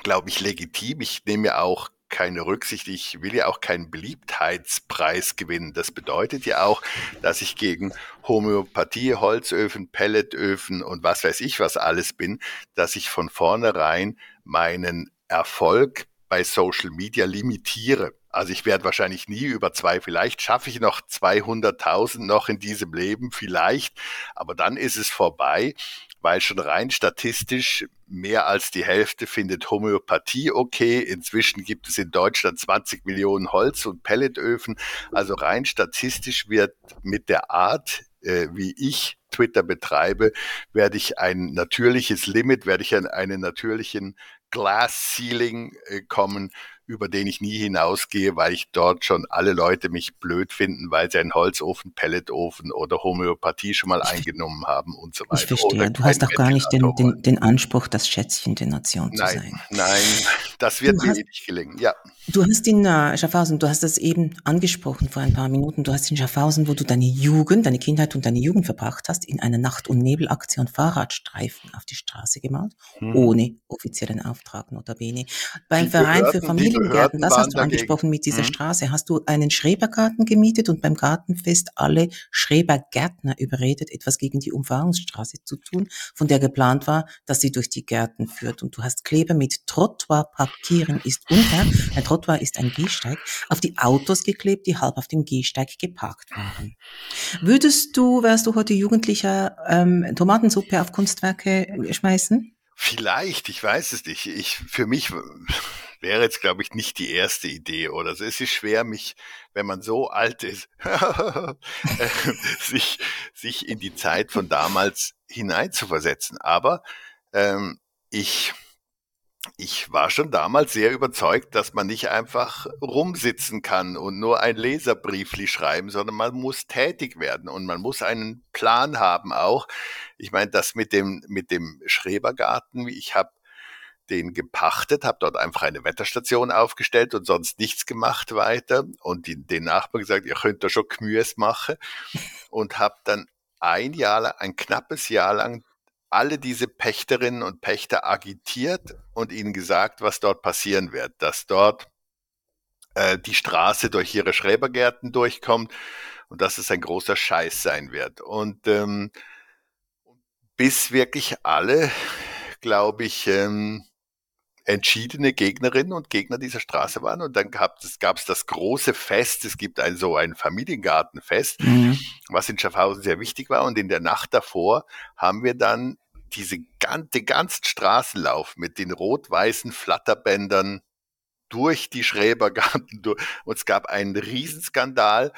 glaube ich, legitim. Ich nehme ja auch keine Rücksicht. Ich will ja auch keinen Beliebtheitspreis gewinnen. Das bedeutet ja auch, dass ich gegen Homöopathie, Holzöfen, Pelletöfen und was weiß ich was alles bin, dass ich von vornherein meinen Erfolg bei Social Media limitiere. Also ich werde wahrscheinlich nie über zwei, vielleicht schaffe ich noch 200.000 noch in diesem Leben, vielleicht, aber dann ist es vorbei weil schon rein statistisch mehr als die Hälfte findet Homöopathie okay. Inzwischen gibt es in Deutschland 20 Millionen Holz- und Pelletöfen. Also rein statistisch wird mit der Art, äh, wie ich Twitter betreibe, werde ich ein natürliches Limit, werde ich an einen natürlichen Glass Ceiling äh, kommen, über den ich nie hinausgehe, weil ich dort schon alle Leute mich blöd finden, weil sie einen Holzofen, Pelletofen oder Homöopathie schon mal eingenommen haben und so weiter. Ich verstehe. Du hast doch gar nicht den, den, den, Anspruch, das Schätzchen der Nation zu nein, sein. Nein, das wird du mir hast, eh nicht gelingen. Ja. Du hast in äh, Schaffhausen, du hast das eben angesprochen vor ein paar Minuten, du hast in Schaffhausen, wo du deine Jugend, deine Kindheit und deine Jugend verbracht hast, in einer Nacht- und Nebelaktion Fahrradstreifen auf die Straße gemalt, hm. ohne offiziellen Auftrag notabene. Beim Verein für Familie Familiengärten, das hast du dagegen. angesprochen mit dieser mhm. Straße. Hast du einen Schrebergarten gemietet und beim Gartenfest alle Schrebergärtner überredet, etwas gegen die Umfahrungsstraße zu tun, von der geplant war, dass sie durch die Gärten führt. Und du hast Kleber mit Trottoir parkieren ist unter, ein Trottoir ist ein Gehsteig, auf die Autos geklebt, die halb auf dem Gehsteig geparkt waren. Würdest du, wärst du heute Jugendlicher, ähm, Tomatensuppe auf Kunstwerke schmeißen? Vielleicht, ich weiß es nicht. Ich, für mich wäre jetzt, glaube ich, nicht die erste Idee oder so. Es ist schwer, mich, wenn man so alt ist, sich, sich in die Zeit von damals hineinzuversetzen. Aber ähm, ich, ich war schon damals sehr überzeugt, dass man nicht einfach rumsitzen kann und nur ein Leserbriefli schreiben, sondern man muss tätig werden und man muss einen Plan haben auch. Ich meine, das mit dem, mit dem Schrebergarten, ich habe den gepachtet, habe dort einfach eine Wetterstation aufgestellt und sonst nichts gemacht weiter. Und die, den Nachbarn gesagt, ihr könnt da schon Gemüse machen. Und habe dann ein Jahr lang, ein knappes Jahr lang alle diese Pächterinnen und Pächter agitiert und ihnen gesagt, was dort passieren wird, dass dort äh, die Straße durch ihre Schrebergärten durchkommt und dass es ein großer Scheiß sein wird. Und ähm, bis wirklich alle, glaube ich, ähm, entschiedene Gegnerinnen und Gegner dieser Straße waren. Und dann gab es gab's das große Fest. Es gibt ein so ein Familiengartenfest, mhm. was in Schaffhausen sehr wichtig war. Und in der Nacht davor haben wir dann diese den ganzen Straßenlauf mit den rot-weißen Flatterbändern durch die Schrebergarten. Und es gab einen Riesenskandal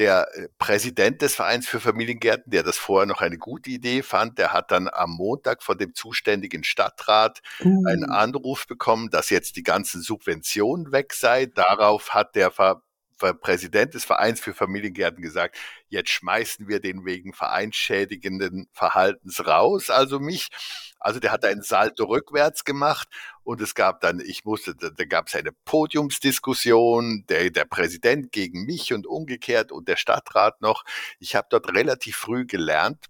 der äh, Präsident des Vereins für Familiengärten, der das vorher noch eine gute Idee fand, der hat dann am Montag von dem zuständigen Stadtrat uh. einen Anruf bekommen, dass jetzt die ganzen Subventionen weg sei. Darauf hat der Ver Präsident des Vereins für Familiengärten gesagt, jetzt schmeißen wir den wegen vereinsschädigenden Verhaltens raus, also mich. Also der hat einen Salto rückwärts gemacht und es gab dann, ich musste, da, da gab es eine Podiumsdiskussion, der, der Präsident gegen mich und umgekehrt und der Stadtrat noch. Ich habe dort relativ früh gelernt,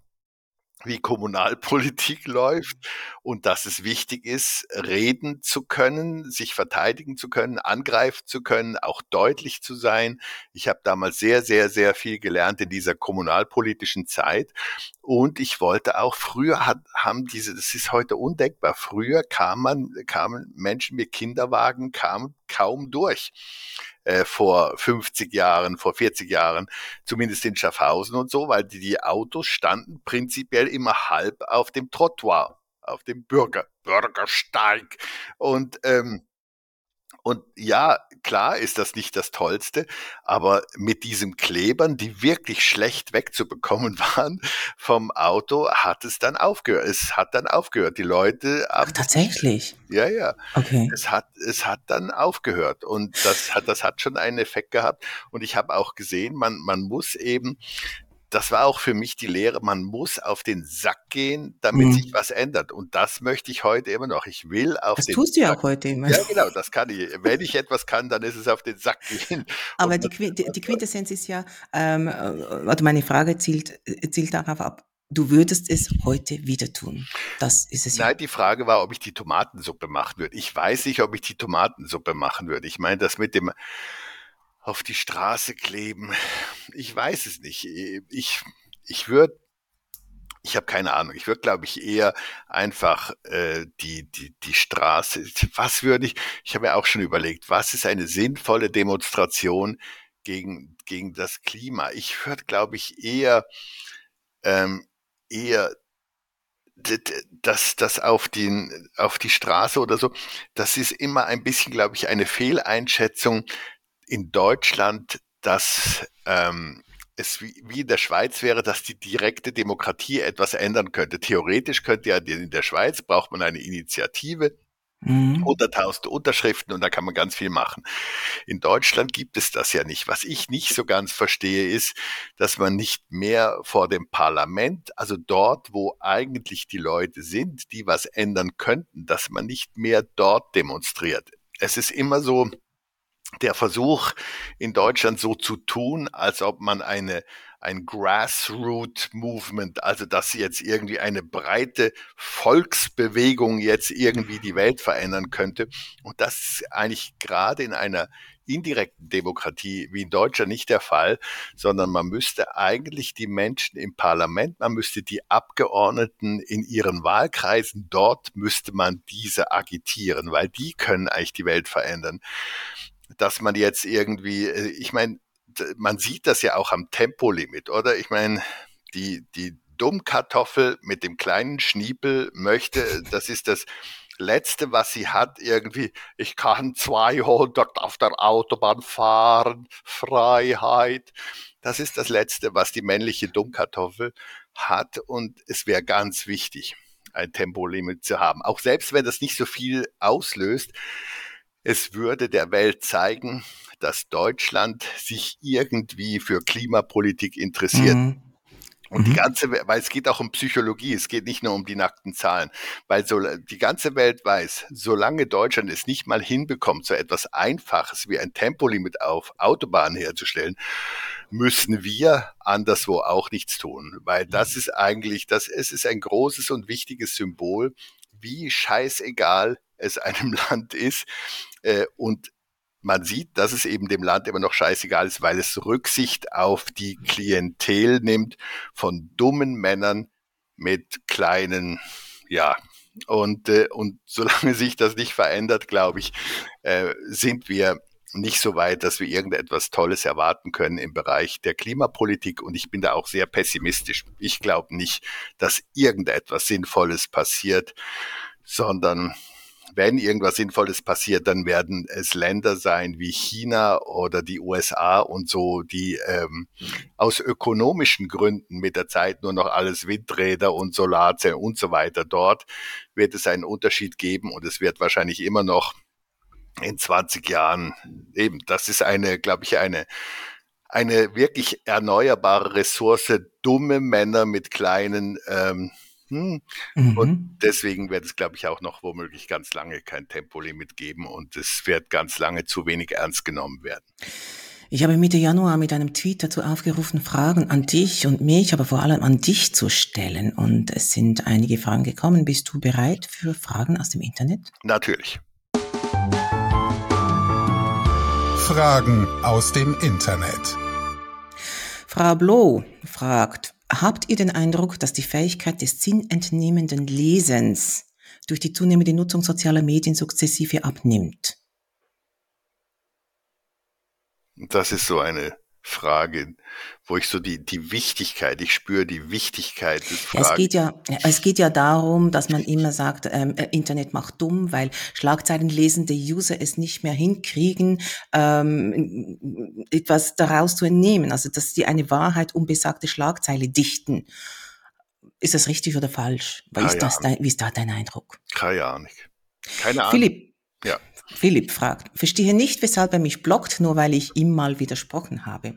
wie Kommunalpolitik läuft und dass es wichtig ist, reden zu können, sich verteidigen zu können, angreifen zu können, auch deutlich zu sein. Ich habe damals sehr, sehr, sehr viel gelernt in dieser kommunalpolitischen Zeit und ich wollte auch, früher hat, haben diese, das ist heute undenkbar, früher kam man, kamen Menschen mit Kinderwagen, kamen kaum durch äh, vor 50 Jahren, vor 40 Jahren, zumindest in Schaffhausen und so, weil die, Autos standen prinzipiell immer halb auf dem Trottoir, auf dem Bürger, Bürgersteig. Und ähm, Und ja, klar ist das nicht das Tollste, aber mit diesen Klebern, die wirklich schlecht wegzubekommen waren vom Auto, hat es dann aufgehört. Es hat dann aufgehört. Die Leute. Ach, tatsächlich. Ja, ja. Okay. Es hat, es hat dann aufgehört. Und das hat, das hat schon einen Effekt gehabt. Und ich habe auch gesehen, man, man muss eben das war auch für mich die Lehre, man muss auf den Sack gehen, damit mhm. sich was ändert. Und das möchte ich heute immer noch. Ich will auf das den tust du ja auch heute immer. Ja, genau, das kann ich. Wenn ich etwas kann, dann ist es auf den Sack gehen. Aber die, die, die, Quintessenz ist ja, ähm, also meine Frage zielt, zielt darauf ab, du würdest es heute wieder tun. Das ist es Nein, ja. die Frage war, ob ich die Tomatensuppe machen würde. Ich weiß nicht, ob ich die Tomatensuppe machen würde. Ich meine, das mit dem auf die Straße kleben. Ich weiß es nicht. Ich, ich würde, ich habe keine Ahnung. Ich würde, glaube ich, eher einfach äh, die, die, die Straße. Was würde ich? Ich habe ja auch schon überlegt, was ist eine sinnvolle Demonstration gegen, gegen das Klima? Ich würde, glaube ich, eher, ähm, eher das, das auf, den, auf die Straße oder so, das ist immer ein bisschen, glaube ich, eine Fehleinschätzung in Deutschland, dass ähm, es wie, wie in der Schweiz wäre, dass die direkte Demokratie etwas ändern könnte. Theoretisch könnte ja in der Schweiz braucht man eine Initiative, mhm. 100.000 Unterschriften und da kann man ganz viel machen. In Deutschland gibt es das ja nicht. Was ich nicht so ganz verstehe, ist, dass man nicht mehr vor dem Parlament, also dort, wo eigentlich die Leute sind, die was ändern könnten, dass man nicht mehr dort demonstriert. Es ist immer so, der Versuch in Deutschland so zu tun, als ob man eine ein Grassroot Movement, also dass jetzt irgendwie eine breite Volksbewegung jetzt irgendwie die Welt verändern könnte. Und das ist eigentlich gerade in einer indirekten Demokratie wie in Deutschland nicht der Fall, sondern man müsste eigentlich die Menschen im Parlament, man müsste die Abgeordneten in ihren Wahlkreisen, dort müsste man diese agitieren, weil die können eigentlich die Welt verändern dass man jetzt irgendwie, äh, ich meine, man sieht das ja auch am Tempolimit, oder? Ich meine, die, die Dummkartoffel mit dem kleinen Schniepel möchte, das ist das Letzte, was sie hat, irgendwie, ich kann 200 auf der Autobahn fahren, Freiheit. Das ist das Letzte, was die männliche Dummkartoffel hat und es wäre ganz wichtig, ein Tempolimit zu haben. Auch selbst wenn das nicht so viel auslöst, es würde der Welt zeigen, dass Deutschland sich irgendwie für Klimapolitik interessiert. Mhm. Und die mhm. ganze, weil es geht auch um Psychologie, es geht nicht nur um die nackten Zahlen, weil so die ganze Welt weiß, solange Deutschland es nicht mal hinbekommt, so etwas Einfaches wie ein Tempolimit auf Autobahnen herzustellen, müssen wir anderswo auch nichts tun, weil das mhm. ist eigentlich, das es ist ein großes und wichtiges Symbol, wie scheißegal es einem Land ist. Äh, und man sieht, dass es eben dem Land immer noch scheißegal ist, weil es Rücksicht auf die Klientel nimmt von dummen Männern mit kleinen, ja, und, äh, und solange sich das nicht verändert, glaube ich, äh, sind wir nicht so weit, dass wir irgendetwas Tolles erwarten können im Bereich der Klimapolitik. Und ich bin da auch sehr pessimistisch. Ich glaube nicht, dass irgendetwas Sinnvolles passiert, sondern wenn irgendwas Sinnvolles passiert, dann werden es Länder sein wie China oder die USA und so, die ähm, aus ökonomischen Gründen mit der Zeit nur noch alles Windräder und Solarzellen und so weiter. Dort wird es einen Unterschied geben und es wird wahrscheinlich immer noch in 20 Jahren eben, das ist eine, glaube ich, eine eine wirklich erneuerbare Ressource, dumme Männer mit kleinen ähm, hm. Mhm. Und deswegen wird es, glaube ich, auch noch womöglich ganz lange kein Tempolimit geben und es wird ganz lange zu wenig ernst genommen werden. Ich habe Mitte Januar mit einem Tweet dazu aufgerufen, Fragen an dich und mich, aber vor allem an dich zu stellen. Und es sind einige Fragen gekommen. Bist du bereit für Fragen aus dem Internet? Natürlich. Fragen aus dem Internet. Frau Bloh fragt, Habt ihr den Eindruck, dass die Fähigkeit des sinnentnehmenden Lesens durch die zunehmende Nutzung sozialer Medien sukzessive abnimmt? Das ist so eine Fragen, wo ich so die, die Wichtigkeit, ich spüre die Wichtigkeit des Fragen. Ja, es geht ja, es geht ja darum, dass man immer sagt, ähm, äh, Internet macht dumm, weil Schlagzeilenlesende User es nicht mehr hinkriegen, ähm, etwas daraus zu entnehmen. Also, dass sie eine Wahrheit unbesagte Schlagzeile dichten. Ist das richtig oder falsch? Wie ist, das dein, wie ist da dein Eindruck? Keine Ahnung. Keine Ahnung. Philipp, ja. Philipp fragt, verstehe nicht, weshalb er mich blockt, nur weil ich ihm mal widersprochen habe.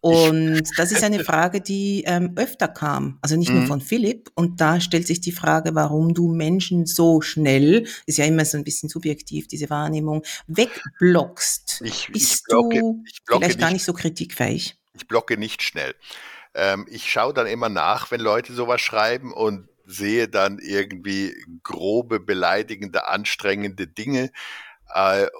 Und das ist eine Frage, die ähm, öfter kam, also nicht mhm. nur von Philipp. Und da stellt sich die Frage, warum du Menschen so schnell, ist ja immer so ein bisschen subjektiv, diese Wahrnehmung, wegblockst. Ich, Bist ich blocke, du ich blocke vielleicht nicht, gar nicht so kritikfähig? Ich blocke nicht schnell. Ähm, ich schaue dann immer nach, wenn Leute sowas schreiben und sehe dann irgendwie grobe, beleidigende, anstrengende Dinge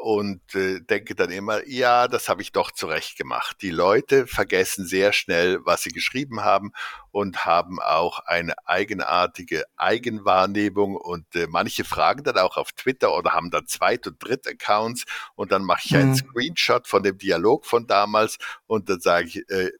und äh, denke dann immer, ja, das habe ich doch zurecht gemacht. Die Leute vergessen sehr schnell, was sie geschrieben haben und haben auch eine eigenartige Eigenwahrnehmung und äh, manche fragen dann auch auf Twitter oder haben dann Zweit- und Dritt-Accounts und dann mache ich mhm. einen Screenshot von dem Dialog von damals und dann sage ich, äh,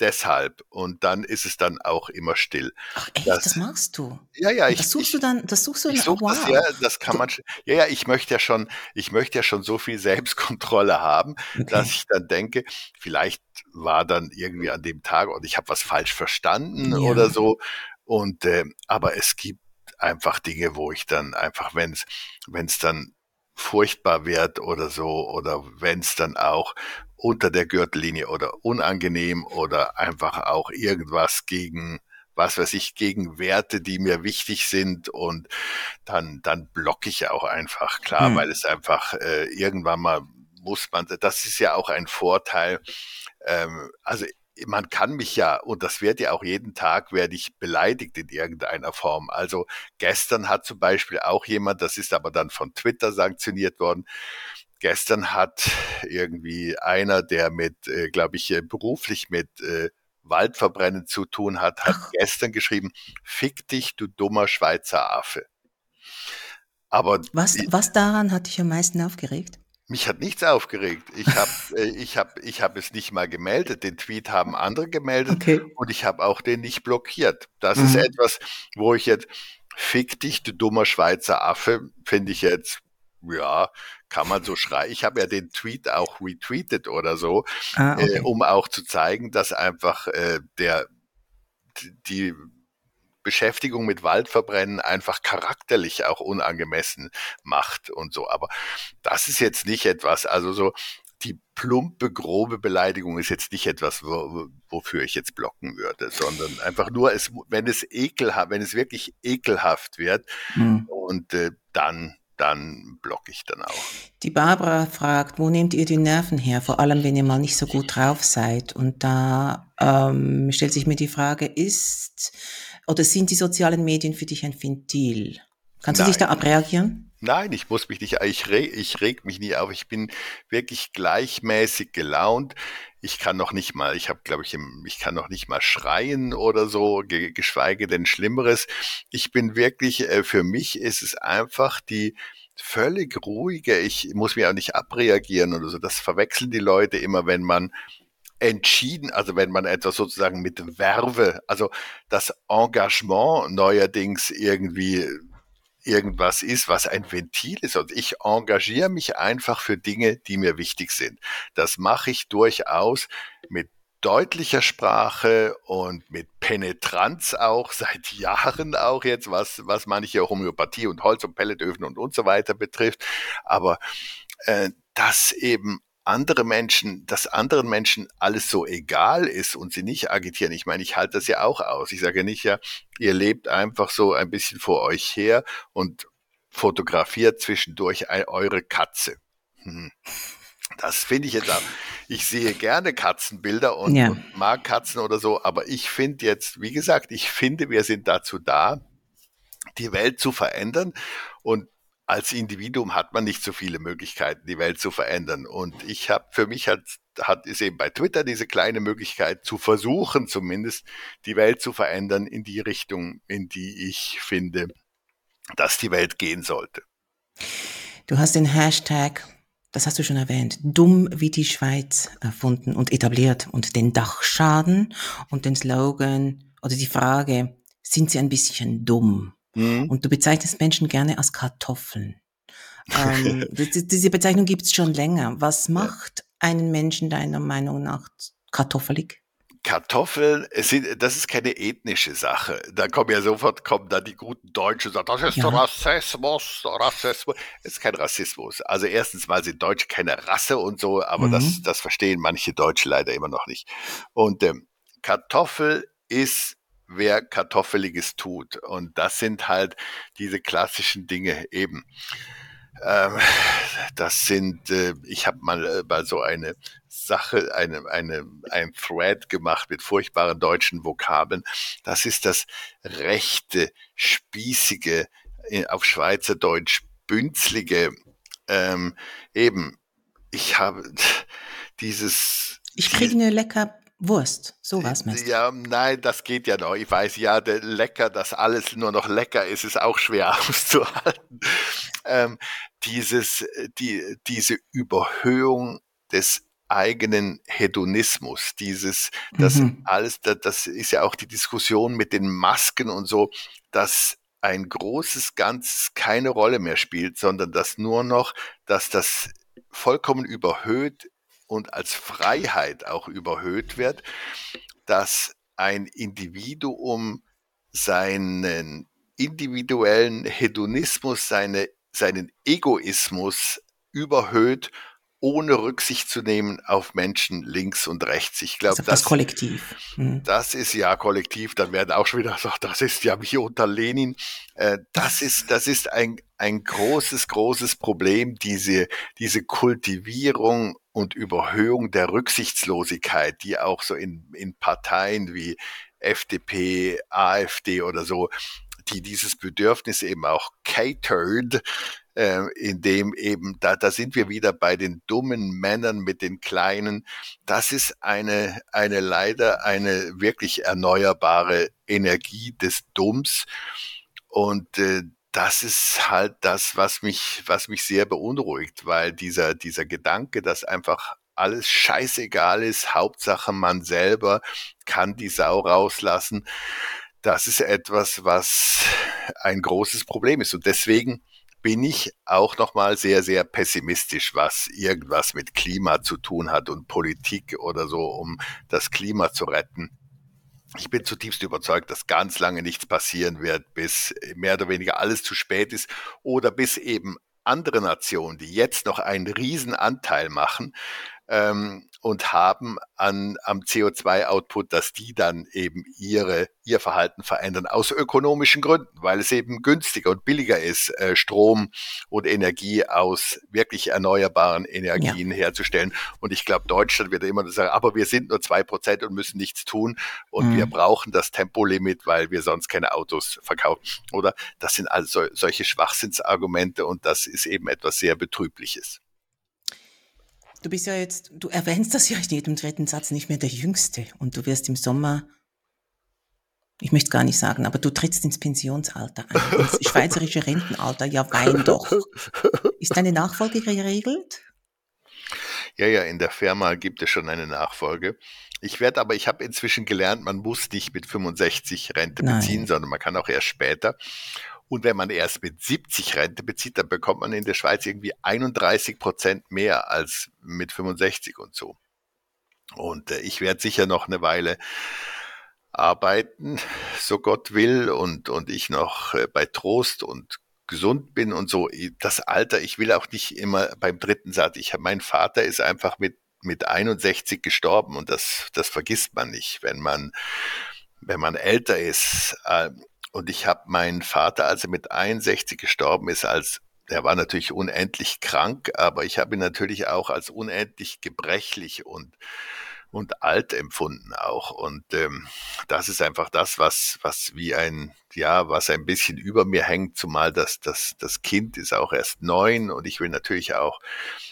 deshalb. Und dann ist es dann auch immer still. Ach echt, das, das machst du? Ja, ja. Ich, das suchst ich, du dann, das suchst du in such wow. das, Ja, das kann man, ja, ja, ich möchte ja schon, ich möchte ja schon so viel Selbstkontrolle haben, okay. dass ich dann denke, vielleicht war dann irgendwie an dem Tag und ich habe was falsch verstanden ja. oder so. Und, äh, aber es gibt einfach Dinge, wo ich dann einfach, wenn es, wenn es dann furchtbar wird oder so, oder wenn es dann auch unter der Gürtellinie oder unangenehm oder einfach auch irgendwas gegen was weiß ich, gegen Werte, die mir wichtig sind und dann, dann blocke ich auch einfach, klar, hm. weil es einfach äh, irgendwann mal muss man, das ist ja auch ein Vorteil, ähm, also man kann mich ja, und das wird ja auch jeden Tag, werde ich beleidigt in irgendeiner Form. Also gestern hat zum Beispiel auch jemand, das ist aber dann von Twitter sanktioniert worden, gestern hat irgendwie einer, der mit, äh, glaube ich, äh, beruflich mit äh, Waldverbrennen zu tun hat, hat Ach. gestern geschrieben, fick dich, du dummer Schweizer Affe. Aber was, was daran hat dich am meisten aufgeregt? Mich hat nichts aufgeregt. Ich habe äh, ich hab, ich hab es nicht mal gemeldet. Den Tweet haben andere gemeldet okay. und ich habe auch den nicht blockiert. Das mhm. ist etwas, wo ich jetzt, fick dich, du dummer Schweizer Affe, finde ich jetzt, ja, kann man so schreien. Ich habe ja den Tweet auch retweetet oder so, ah, okay. äh, um auch zu zeigen, dass einfach äh, der die Beschäftigung mit Waldverbrennen einfach charakterlich auch unangemessen macht und so. Aber das ist jetzt nicht etwas, also so die plumpe, grobe Beleidigung ist jetzt nicht etwas, wo, wofür ich jetzt blocken würde, sondern einfach nur, es, wenn es ekelhaft, wenn es wirklich ekelhaft wird mhm. und äh, dann dann blocke ich dann auch. Die Barbara fragt, wo nehmt ihr die Nerven her, vor allem wenn ihr mal nicht so gut drauf seid? Und da ähm, stellt sich mir die Frage, ist oder sind die sozialen Medien für dich ein Ventil? Kannst Nein. du dich da abreagieren? Nein, ich muss mich nicht, ich reg, ich reg mich nie auf. Ich bin wirklich gleichmäßig gelaunt. Ich kann noch nicht mal, ich habe, glaube ich, ich kann noch nicht mal schreien oder so, geschweige denn Schlimmeres. Ich bin wirklich, äh, für mich ist es einfach die völlig ruhige, ich muss mir auch nicht abreagieren oder so. Das verwechseln die Leute immer, wenn man entschieden, also wenn man etwas sozusagen mit Werbe, also das Engagement neuerdings irgendwie irgendwas ist, was ein Ventil ist. Und ich engagiere mich einfach für Dinge, die mir wichtig sind. Das mache ich durchaus mit deutlicher Sprache und mit Penetranz auch seit Jahren auch jetzt, was, was manche Homöopathie und Holz- und Pelletöfen und, und so weiter betrifft. Aber äh, das eben andere Menschen, dass anderen Menschen alles so egal ist und sie nicht agitieren. Ich meine, ich halte das ja auch aus. Ich sage nicht ja, ihr lebt einfach so ein bisschen vor euch her und fotografiert zwischendurch eure Katze. Hm. Das finde ich jetzt auch. Ich sehe gerne Katzenbilder und, ja. und mag Katzen oder so, aber ich finde jetzt, wie gesagt, ich finde, wir sind dazu da, die Welt zu verändern und als Individuum hat man nicht so viele Möglichkeiten, die Welt zu verändern. Und ich habe für mich hat, hat ist eben bei Twitter diese kleine Möglichkeit zu versuchen, zumindest die Welt zu verändern in die Richtung, in die ich finde, dass die Welt gehen sollte. Du hast den Hashtag das hast du schon erwähnt, dumm wie die Schweiz erfunden und etabliert und den Dachschaden und den Slogan oder die Frage, sind sie ein bisschen dumm? Mhm. Und du bezeichnest Menschen gerne als Kartoffeln. ähm, diese Bezeichnung gibt es schon länger. Was macht einen Menschen deiner Meinung nach kartoffelig? Kartoffeln, sind, das ist keine ethnische Sache. Da kommen ja sofort kommen dann die guten Deutschen und sagen, das ist ja. Rassismus, Rassismus. Das ist kein Rassismus. Also erstens mal sind Deutsche keine Rasse und so, aber mhm. das, das verstehen manche Deutsche leider immer noch nicht. Und ähm, Kartoffel ist wer Kartoffeliges tut. Und das sind halt diese klassischen Dinge eben. Ähm, das sind, äh, ich habe mal äh, bei so eine Sache, eine, eine, ein Thread gemacht mit furchtbaren deutschen Vokabeln. Das ist das rechte, spießige, auf Schweizerdeutsch bünzlige, ähm, eben, ich habe dieses. Ich kriege eine lecker Wurst, sowas meinst du? Ja, nein, das geht ja noch. Ich weiß ja, der lecker, dass alles nur noch lecker ist, ist auch schwer auszuhalten. Ähm, dieses, die, diese Überhöhung des eigenen Hedonismus, dieses, das mhm. alles, das, das ist ja auch die Diskussion mit den Masken und so, dass ein großes Ganzes keine Rolle mehr spielt, sondern dass nur noch, dass das vollkommen überhöht und als Freiheit auch überhöht wird, dass ein Individuum seinen individuellen Hedonismus, seine, seinen Egoismus überhöht ohne Rücksicht zu nehmen auf Menschen links und rechts. Ich glaube, also das, das Kollektiv. Mhm. Das ist ja kollektiv. Dann werden auch schon wieder gesagt, das ist ja wie unter Lenin. Äh, das ist, das ist ein, ein großes, großes Problem, diese, diese Kultivierung und Überhöhung der Rücksichtslosigkeit, die auch so in, in Parteien wie FDP, AfD oder so, die dieses Bedürfnis eben auch catered, äh, in dem eben, da, da sind wir wieder bei den dummen Männern mit den kleinen. Das ist eine, eine leider eine wirklich erneuerbare Energie des Dumms. Und äh, das ist halt das, was mich, was mich sehr beunruhigt, weil dieser, dieser Gedanke, dass einfach alles scheißegal ist, Hauptsache man selber kann die Sau rauslassen, das ist etwas, was ein großes Problem ist. Und deswegen bin ich auch nochmal sehr, sehr pessimistisch, was irgendwas mit Klima zu tun hat und Politik oder so, um das Klima zu retten. Ich bin zutiefst überzeugt, dass ganz lange nichts passieren wird, bis mehr oder weniger alles zu spät ist oder bis eben andere Nationen, die jetzt noch einen riesen Anteil machen, ähm, und haben an, am CO2-Output, dass die dann eben ihre, ihr Verhalten verändern aus ökonomischen Gründen, weil es eben günstiger und billiger ist, äh, Strom und Energie aus wirklich erneuerbaren Energien ja. herzustellen. Und ich glaube, Deutschland wird immer sagen, aber wir sind nur zwei Prozent und müssen nichts tun und mhm. wir brauchen das Tempolimit, weil wir sonst keine Autos verkaufen. Oder das sind also solche Schwachsinnsargumente und das ist eben etwas sehr Betrübliches. Du bist ja jetzt, du erwähnst das ja in jedem dritten Satz nicht mehr der Jüngste und du wirst im Sommer, ich möchte gar nicht sagen, aber du trittst ins Pensionsalter ein, ins schweizerische Rentenalter, ja wein doch. Ist deine Nachfolge geregelt? Ja, ja, in der Firma gibt es schon eine Nachfolge. Ich werde aber, ich habe inzwischen gelernt, man muss nicht mit 65 Rente Nein. beziehen, sondern man kann auch erst später. Und wenn man erst mit 70 Rente bezieht, dann bekommt man in der Schweiz irgendwie 31 Prozent mehr als mit 65 und so. Und äh, ich werde sicher noch eine Weile arbeiten, so Gott will, und, und ich noch äh, bei Trost und gesund bin und so. Das Alter, ich will auch nicht immer beim dritten Satz. Ich, mein Vater ist einfach mit, mit 61 gestorben und das, das vergisst man nicht, wenn man, wenn man älter ist. Und ich habe meinen Vater, als er mit 61 gestorben ist, als er war natürlich unendlich krank, aber ich habe ihn natürlich auch als unendlich gebrechlich und und alt empfunden auch. Und ähm, das ist einfach das, was, was wie ein, ja, was ein bisschen über mir hängt, zumal das, das, das Kind ist auch erst neun und ich will natürlich auch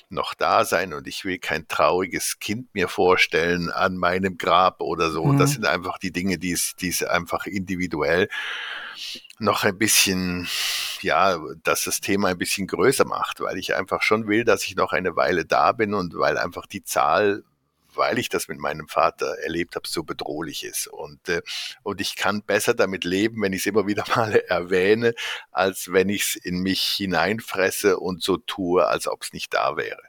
noch da sein und ich will kein trauriges Kind mir vorstellen an meinem Grab oder so. Mhm. Das sind einfach die Dinge, die es, die es einfach individuell noch ein bisschen, ja, dass das Thema ein bisschen größer macht, weil ich einfach schon will, dass ich noch eine Weile da bin und weil einfach die Zahl weil ich das mit meinem Vater erlebt habe, so bedrohlich ist. Und, äh, und ich kann besser damit leben, wenn ich es immer wieder mal erwähne, als wenn ich es in mich hineinfresse und so tue, als ob es nicht da wäre.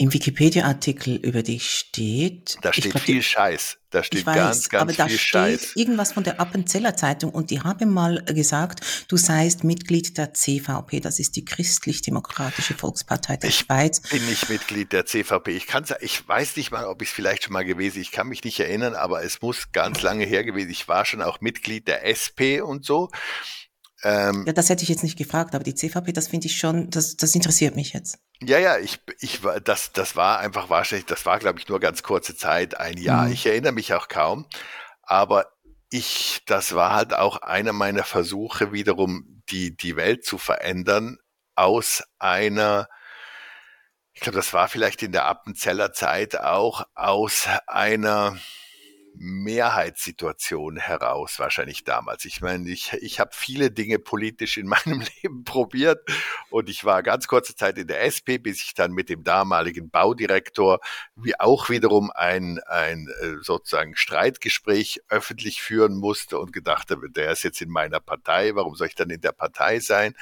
Im Wikipedia-Artikel über dich steht. Da steht glaub, viel Scheiß. Da steht weiß, ganz, ganz aber da viel steht Scheiß. Irgendwas von der Appenzeller Zeitung und die haben mal gesagt, du seist Mitglied der CVP, das ist die Christlich-Demokratische Volkspartei der ich Schweiz. Ich bin nicht Mitglied der CVP. Ich kann ich weiß nicht mal, ob ich es vielleicht schon mal gewesen. Ich kann mich nicht erinnern, aber es muss ganz lange her gewesen. Ich war schon auch Mitglied der SP und so. Ähm, ja, das hätte ich jetzt nicht gefragt, aber die CVP, das finde ich schon, das, das interessiert mich jetzt. Ja, ja, ich, ich war, das, das war einfach wahrscheinlich, das war, glaube ich, nur ganz kurze Zeit, ein Jahr. Mhm. Ich erinnere mich auch kaum, aber ich, das war halt auch einer meiner Versuche, wiederum die, die Welt zu verändern aus einer, ich glaube, das war vielleicht in der Appenzeller Zeit auch aus einer, Mehrheitssituation heraus, wahrscheinlich damals. Ich meine, ich, ich habe viele Dinge politisch in meinem Leben probiert und ich war ganz kurze Zeit in der SP, bis ich dann mit dem damaligen Baudirektor wie auch wiederum ein, ein äh, sozusagen Streitgespräch öffentlich führen musste und gedacht habe, der ist jetzt in meiner Partei, warum soll ich dann in der Partei sein?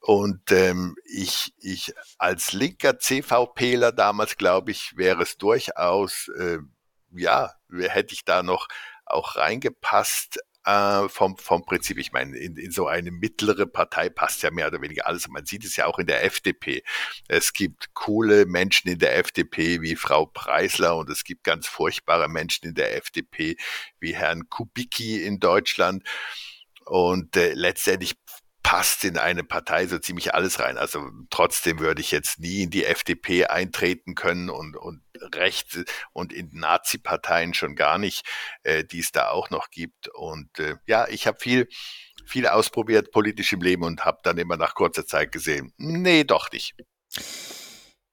Und ähm, ich, ich als linker CVPler damals, glaube ich, wäre es durchaus äh, ja, hätte ich da noch auch reingepasst äh, vom, vom Prinzip. Ich meine, in, in so eine mittlere Partei passt ja mehr oder weniger alles. Man sieht es ja auch in der FDP. Es gibt coole Menschen in der FDP wie Frau Preisler und es gibt ganz furchtbare Menschen in der FDP wie Herrn Kubicki in Deutschland. Und äh, letztendlich passt in eine Partei so ziemlich alles rein. Also trotzdem würde ich jetzt nie in die FDP eintreten können und, und rechts und in Nazi-Parteien schon gar nicht, äh, die es da auch noch gibt. Und äh, ja, ich habe viel, viel ausprobiert politisch im Leben und habe dann immer nach kurzer Zeit gesehen, nee, doch nicht.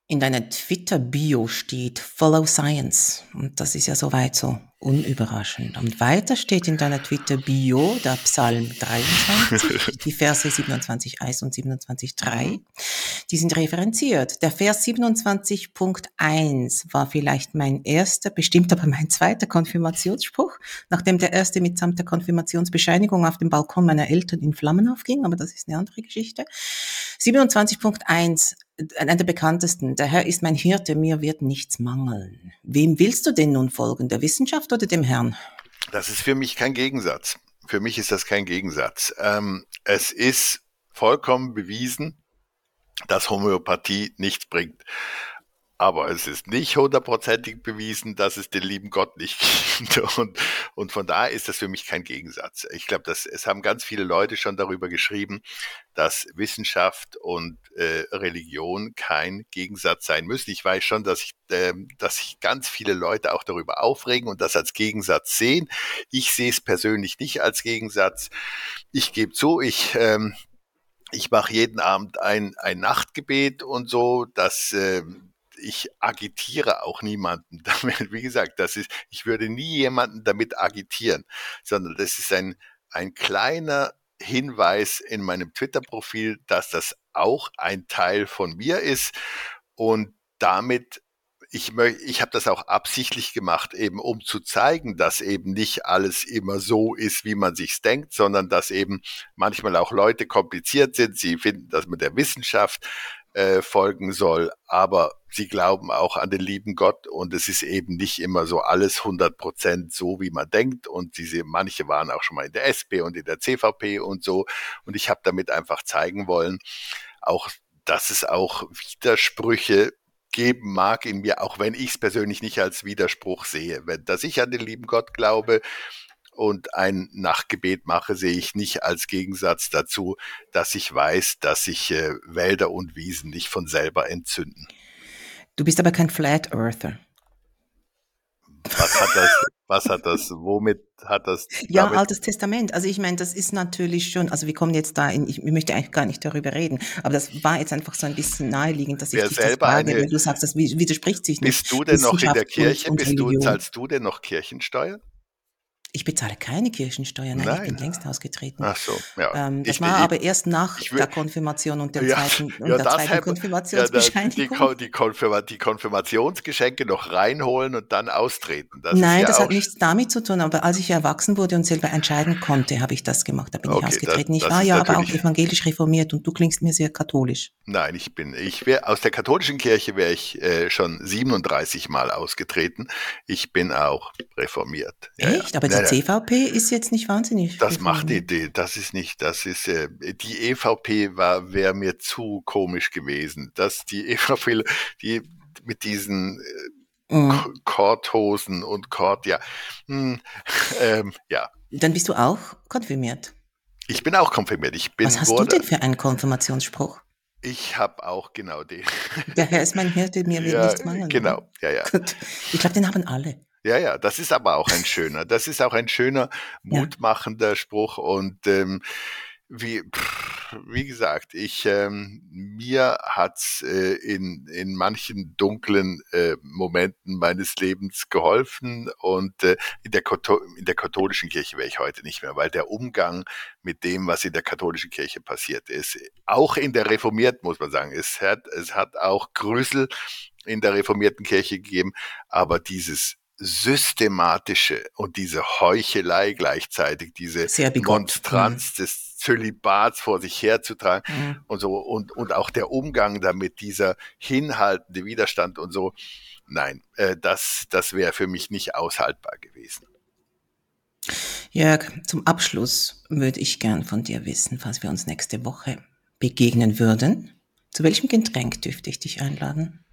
In deiner Twitter-Bio steht Follow Science. Und das ist ja soweit so unüberraschend. Und weiter steht in deiner Twitter-Bio der Psalm 23, die Verse 27, 1 und 27, 3. Die sind referenziert. Der Vers 27.1 war vielleicht mein erster, bestimmt aber mein zweiter Konfirmationsspruch, nachdem der erste mitsamt der Konfirmationsbescheinigung auf dem Balkon meiner Eltern in Flammen aufging, aber das ist eine andere Geschichte. 27.1 einer der bekanntesten. Der Herr ist mein Hirte, mir wird nichts mangeln. Wem willst du denn nun folgen, der Wissenschaft oder dem Herrn? Das ist für mich kein Gegensatz. Für mich ist das kein Gegensatz. Ähm, es ist vollkommen bewiesen, dass Homöopathie nichts bringt. Aber es ist nicht hundertprozentig bewiesen, dass es den lieben Gott nicht gibt. Und, und von daher ist das für mich kein Gegensatz. Ich glaube, dass es haben ganz viele Leute schon darüber geschrieben, dass Wissenschaft und äh, Religion kein Gegensatz sein müssen. Ich weiß schon, dass ich, äh, dass sich ganz viele Leute auch darüber aufregen und das als Gegensatz sehen. Ich sehe es persönlich nicht als Gegensatz. Ich gebe zu, ich ähm, ich mache jeden Abend ein, ein Nachtgebet und so, dass äh, ich agitiere auch niemanden damit. Wie gesagt, das ist, ich würde nie jemanden damit agitieren, sondern das ist ein, ein kleiner Hinweis in meinem Twitter-Profil, dass das auch ein Teil von mir ist und damit ich, ich habe das auch absichtlich gemacht, eben um zu zeigen, dass eben nicht alles immer so ist, wie man sich denkt, sondern dass eben manchmal auch Leute kompliziert sind. Sie finden, dass man der Wissenschaft äh, folgen soll, aber sie glauben auch an den lieben Gott und es ist eben nicht immer so alles 100 Prozent so, wie man denkt. Und diese, manche waren auch schon mal in der SP und in der CVP und so. Und ich habe damit einfach zeigen wollen, auch, dass es auch Widersprüche geben mag in mir, auch wenn ich es persönlich nicht als Widerspruch sehe. Wenn, dass ich an den lieben Gott glaube, und ein Nachtgebet mache, sehe ich nicht als Gegensatz dazu, dass ich weiß, dass sich äh, Wälder und Wiesen nicht von selber entzünden. Du bist aber kein Flat Earther. Was hat das, was hat das, womit hat das? Ja, Altes Testament. Also ich meine, das ist natürlich schon, also wir kommen jetzt da in, ich möchte eigentlich gar nicht darüber reden, aber das war jetzt einfach so ein bisschen naheliegend, dass ich Wer dich das frage, eine, weil du sagst, das widerspricht sich nicht. Bist du denn noch in der Kirche? Bist du, zahlst du denn noch Kirchensteuer? Ich bezahle keine Kirchensteuer, nein, nein. ich bin längst ausgetreten. Ach so, ja. Ähm, das ich, war ich, aber erst nach will, der Konfirmation und der ja, zweiten, und ja, der zweiten Konfirmationsbescheinigung. Ja, die, die, Konfirma die, Konfirmationsgeschenke noch reinholen und dann austreten. Das nein, das hat nichts damit zu tun, aber als ich erwachsen wurde und selber entscheiden konnte, habe ich das gemacht, da bin okay, ich ausgetreten. Das, ich war ja aber auch evangelisch reformiert und du klingst mir sehr katholisch. Nein, ich bin, ich wäre, aus der katholischen Kirche wäre ich äh, schon 37 Mal ausgetreten. Ich bin auch reformiert. Echt? Aber die CVP ist jetzt nicht wahnsinnig. Das macht die, die, das ist nicht, das ist, äh, die EVP war, wäre mir zu komisch gewesen. Dass die EVP, die mit diesen äh, mhm. Korthosen und Kord, ja, hm, ähm, ja. Dann bist du auch konfirmiert. Ich bin auch konfirmiert. Ich bin, Was hast wurde, du denn für einen Konfirmationsspruch? Ich habe auch genau den. Der Herr ist mein Hirte, mir wird ja, nichts mangeln. Genau, ja, ja. Ich glaube, den haben alle. Ja, ja, das ist aber auch ein schöner, das ist auch ein schöner, mutmachender ja. Spruch und ähm, wie, wie gesagt, ich ähm, mir hat's äh, in in manchen dunklen äh, Momenten meines Lebens geholfen und äh, in der in der katholischen Kirche wäre ich heute nicht mehr, weil der Umgang mit dem, was in der katholischen Kirche passiert ist, auch in der reformierten muss man sagen, es hat es hat auch Grüssel in der reformierten Kirche gegeben, aber dieses systematische und diese Heuchelei gleichzeitig, diese Monstranz mhm. des Zölibats vor sich herzutragen mhm. und so und, und auch der Umgang damit, dieser hinhaltende Widerstand und so. Nein, äh, das, das wäre für mich nicht aushaltbar gewesen. Jörg, zum Abschluss würde ich gern von dir wissen, falls wir uns nächste Woche begegnen würden. Zu welchem Getränk dürfte ich dich einladen?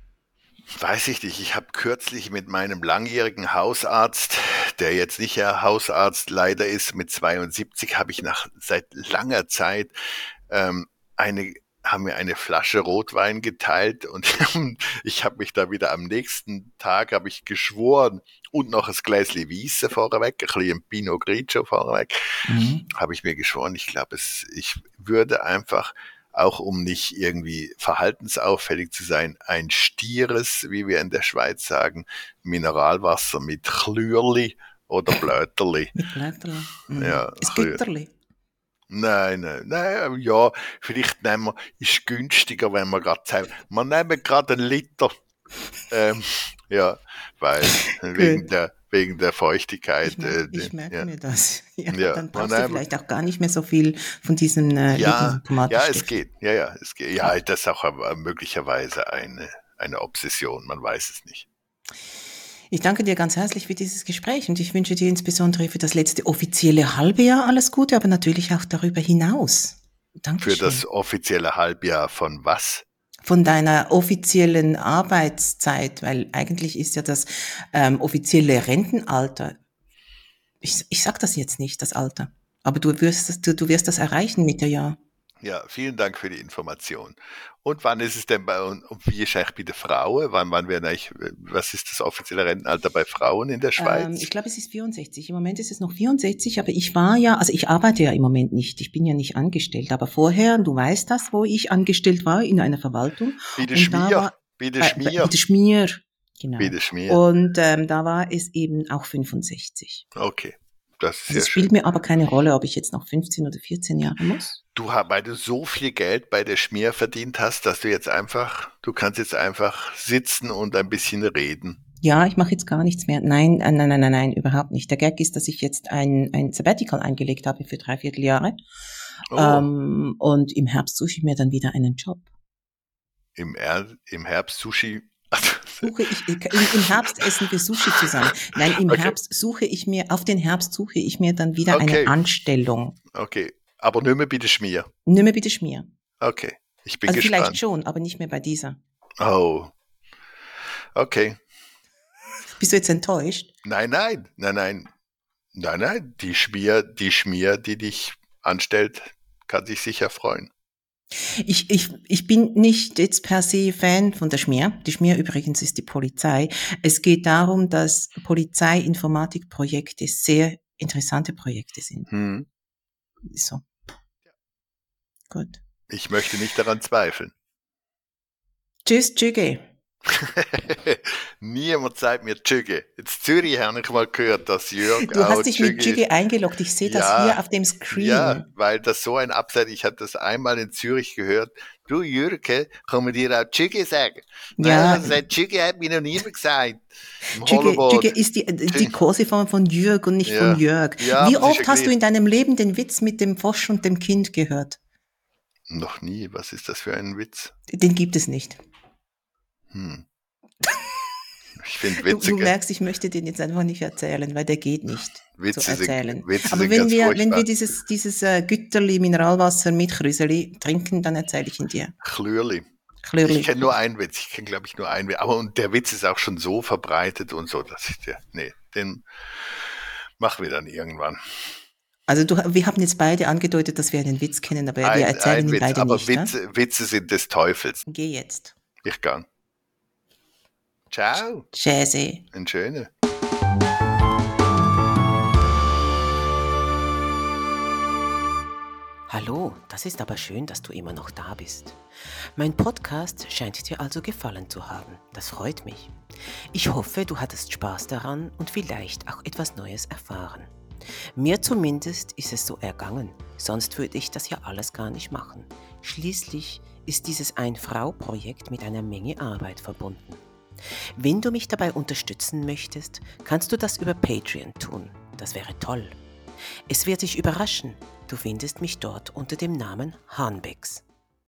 Weiß ich nicht. Ich habe kürzlich mit meinem langjährigen Hausarzt, der jetzt nicht ja Hausarzt leider ist, mit 72, habe ich nach seit langer Zeit ähm, eine haben wir eine Flasche Rotwein geteilt und ich habe mich da wieder am nächsten Tag habe ich geschworen und noch ein Gläschen Wiese vorweg, ein bisschen Pinot Grigio vorweg, mhm. habe ich mir geschworen. Ich glaube, es, ich würde einfach auch um nicht irgendwie verhaltensauffällig zu sein, ein stieres, wie wir in der Schweiz sagen, Mineralwasser mit Chlürli oder Blöterli. Mit Blöterli? Mhm. Ja. Ist Güterli? Nein, nein, nein, ja, vielleicht nehmen wir, ist günstiger, wenn wir gerade sagen, wir nehmen gerade einen Liter. ähm, ja, weil wegen der wegen der Feuchtigkeit. Ich, merke, äh, ich merke ja. mir das. Ja, ja. Dann brauchst du vielleicht auch gar nicht mehr so viel von diesem äh, ja, ja, es geht. Ja, ja, es geht. Ja, das ist auch möglicherweise eine, eine Obsession. Man weiß es nicht. Ich danke dir ganz herzlich für dieses Gespräch und ich wünsche dir insbesondere für das letzte offizielle Halbjahr alles Gute, aber natürlich auch darüber hinaus. Dankeschön. Für das offizielle Halbjahr von was? Von deiner offiziellen Arbeitszeit, weil eigentlich ist ja das ähm, offizielle Rentenalter, ich, ich sag das jetzt nicht, das Alter, aber du wirst, du, du wirst das erreichen mit der Jahr. Ja, vielen Dank für die Information. Und wann ist es denn bei uns, wie ist eigentlich bei den Frauen? Wann, wann werden eigentlich, was ist das offizielle Rentenalter bei Frauen in der Schweiz? Ähm, ich glaube, es ist 64. Im Moment ist es noch 64, aber ich war ja, also ich arbeite ja im Moment nicht. Ich bin ja nicht angestellt. Aber vorher, du weißt das, wo ich angestellt war, in einer Verwaltung. Wie der Schmier. Der Schmier. Äh, Schmier. Genau. Der Schmier. Und ähm, da war es eben auch 65. Okay. Das, ist also es spielt mir aber keine Rolle, ob ich jetzt noch 15 oder 14 Jahre muss. Du, weil du so viel Geld bei der Schmier verdient hast, dass du jetzt einfach, du kannst jetzt einfach sitzen und ein bisschen reden. Ja, ich mache jetzt gar nichts mehr. Nein, nein, nein, nein, nein, überhaupt nicht. Der Gag ist, dass ich jetzt ein, ein Sabbatical eingelegt habe für drei Vierteljahre. Oh. Ähm, und im Herbst suche ich mir dann wieder einen Job. Im, er Im Herbst Sushi suche ich, im Herbst essen wir Sushi zusammen. Nein, im okay. Herbst suche ich mir, auf den Herbst suche ich mir dann wieder okay. eine Anstellung. Okay, aber nicht mehr bei der Schmier. Nicht mehr bei der Schmier. Okay, ich bin also gespannt. vielleicht schon, aber nicht mehr bei dieser. Oh, okay. Bist du jetzt enttäuscht? Nein, nein, nein, nein. Nein, nein, die Schmier, die Schmier, die dich anstellt, kann sich sicher freuen. Ich, ich, ich bin nicht jetzt per se Fan von der Schmier. Die Schmier übrigens ist die Polizei. Es geht darum, dass Polizeiinformatikprojekte sehr interessante Projekte sind. Hm. So. Gut. Ich möchte nicht daran zweifeln. Tschüss, Tschüge. Niemand sagt mir Tschüge. Jetzt Zürich habe ich mal gehört, dass Jörg Du hast dich mit Tschüge eingeloggt. Ich sehe das hier auf dem Screen. Ja, weil das so ein Abseits, ich habe das einmal in Zürich gehört. Du Jürke, kann man dir auch Tschüge sagen? Ja. Nein, Tschüge hat mir noch niemand gesagt. Tschüge, ist die, die Kurseform von Jürg und nicht ja. von Jörg. Ja, Wie oft hast du in deinem Leben den Witz mit dem Frosch und dem Kind gehört? Noch nie. Was ist das für ein Witz? Den gibt es nicht. Hm. Ich finde witzig. Du, du, merkst, ich möchte den jetzt einfach nicht erzählen, weil der geht nicht Witze zu erzählen. Sind, Witze Aber wenn wir, wenn wir dieses, dieses äh, Gütterli Mineralwasser mit Chrüseli trinken, dann erzähle ich ihn dir. Chlürli. Chlürli. Ich kenne nur einen Witz. Ich kenne, glaube ich, nur einen Witz. Aber und der Witz ist auch schon so verbreitet und so, dass ich der, nee, den machen wir dann irgendwann. Also du, wir haben jetzt beide angedeutet, dass wir einen Witz kennen, aber ein, wir erzählen ihn Witz, beide aber nicht. Aber Witze, ne? Witze sind des Teufels. Geh jetzt. Ich kann. Ciao. Tschüssi. Ein schöner. Hallo, das ist aber schön, dass du immer noch da bist. Mein Podcast scheint dir also gefallen zu haben. Das freut mich. Ich hoffe, du hattest Spaß daran und vielleicht auch etwas Neues erfahren. Mir zumindest ist es so ergangen, sonst würde ich das ja alles gar nicht machen. Schließlich ist dieses Ein-Frau-Projekt mit einer Menge Arbeit verbunden. Wenn du mich dabei unterstützen möchtest, kannst du das über Patreon tun. Das wäre toll. Es wird dich überraschen, du findest mich dort unter dem Namen Hanbecks.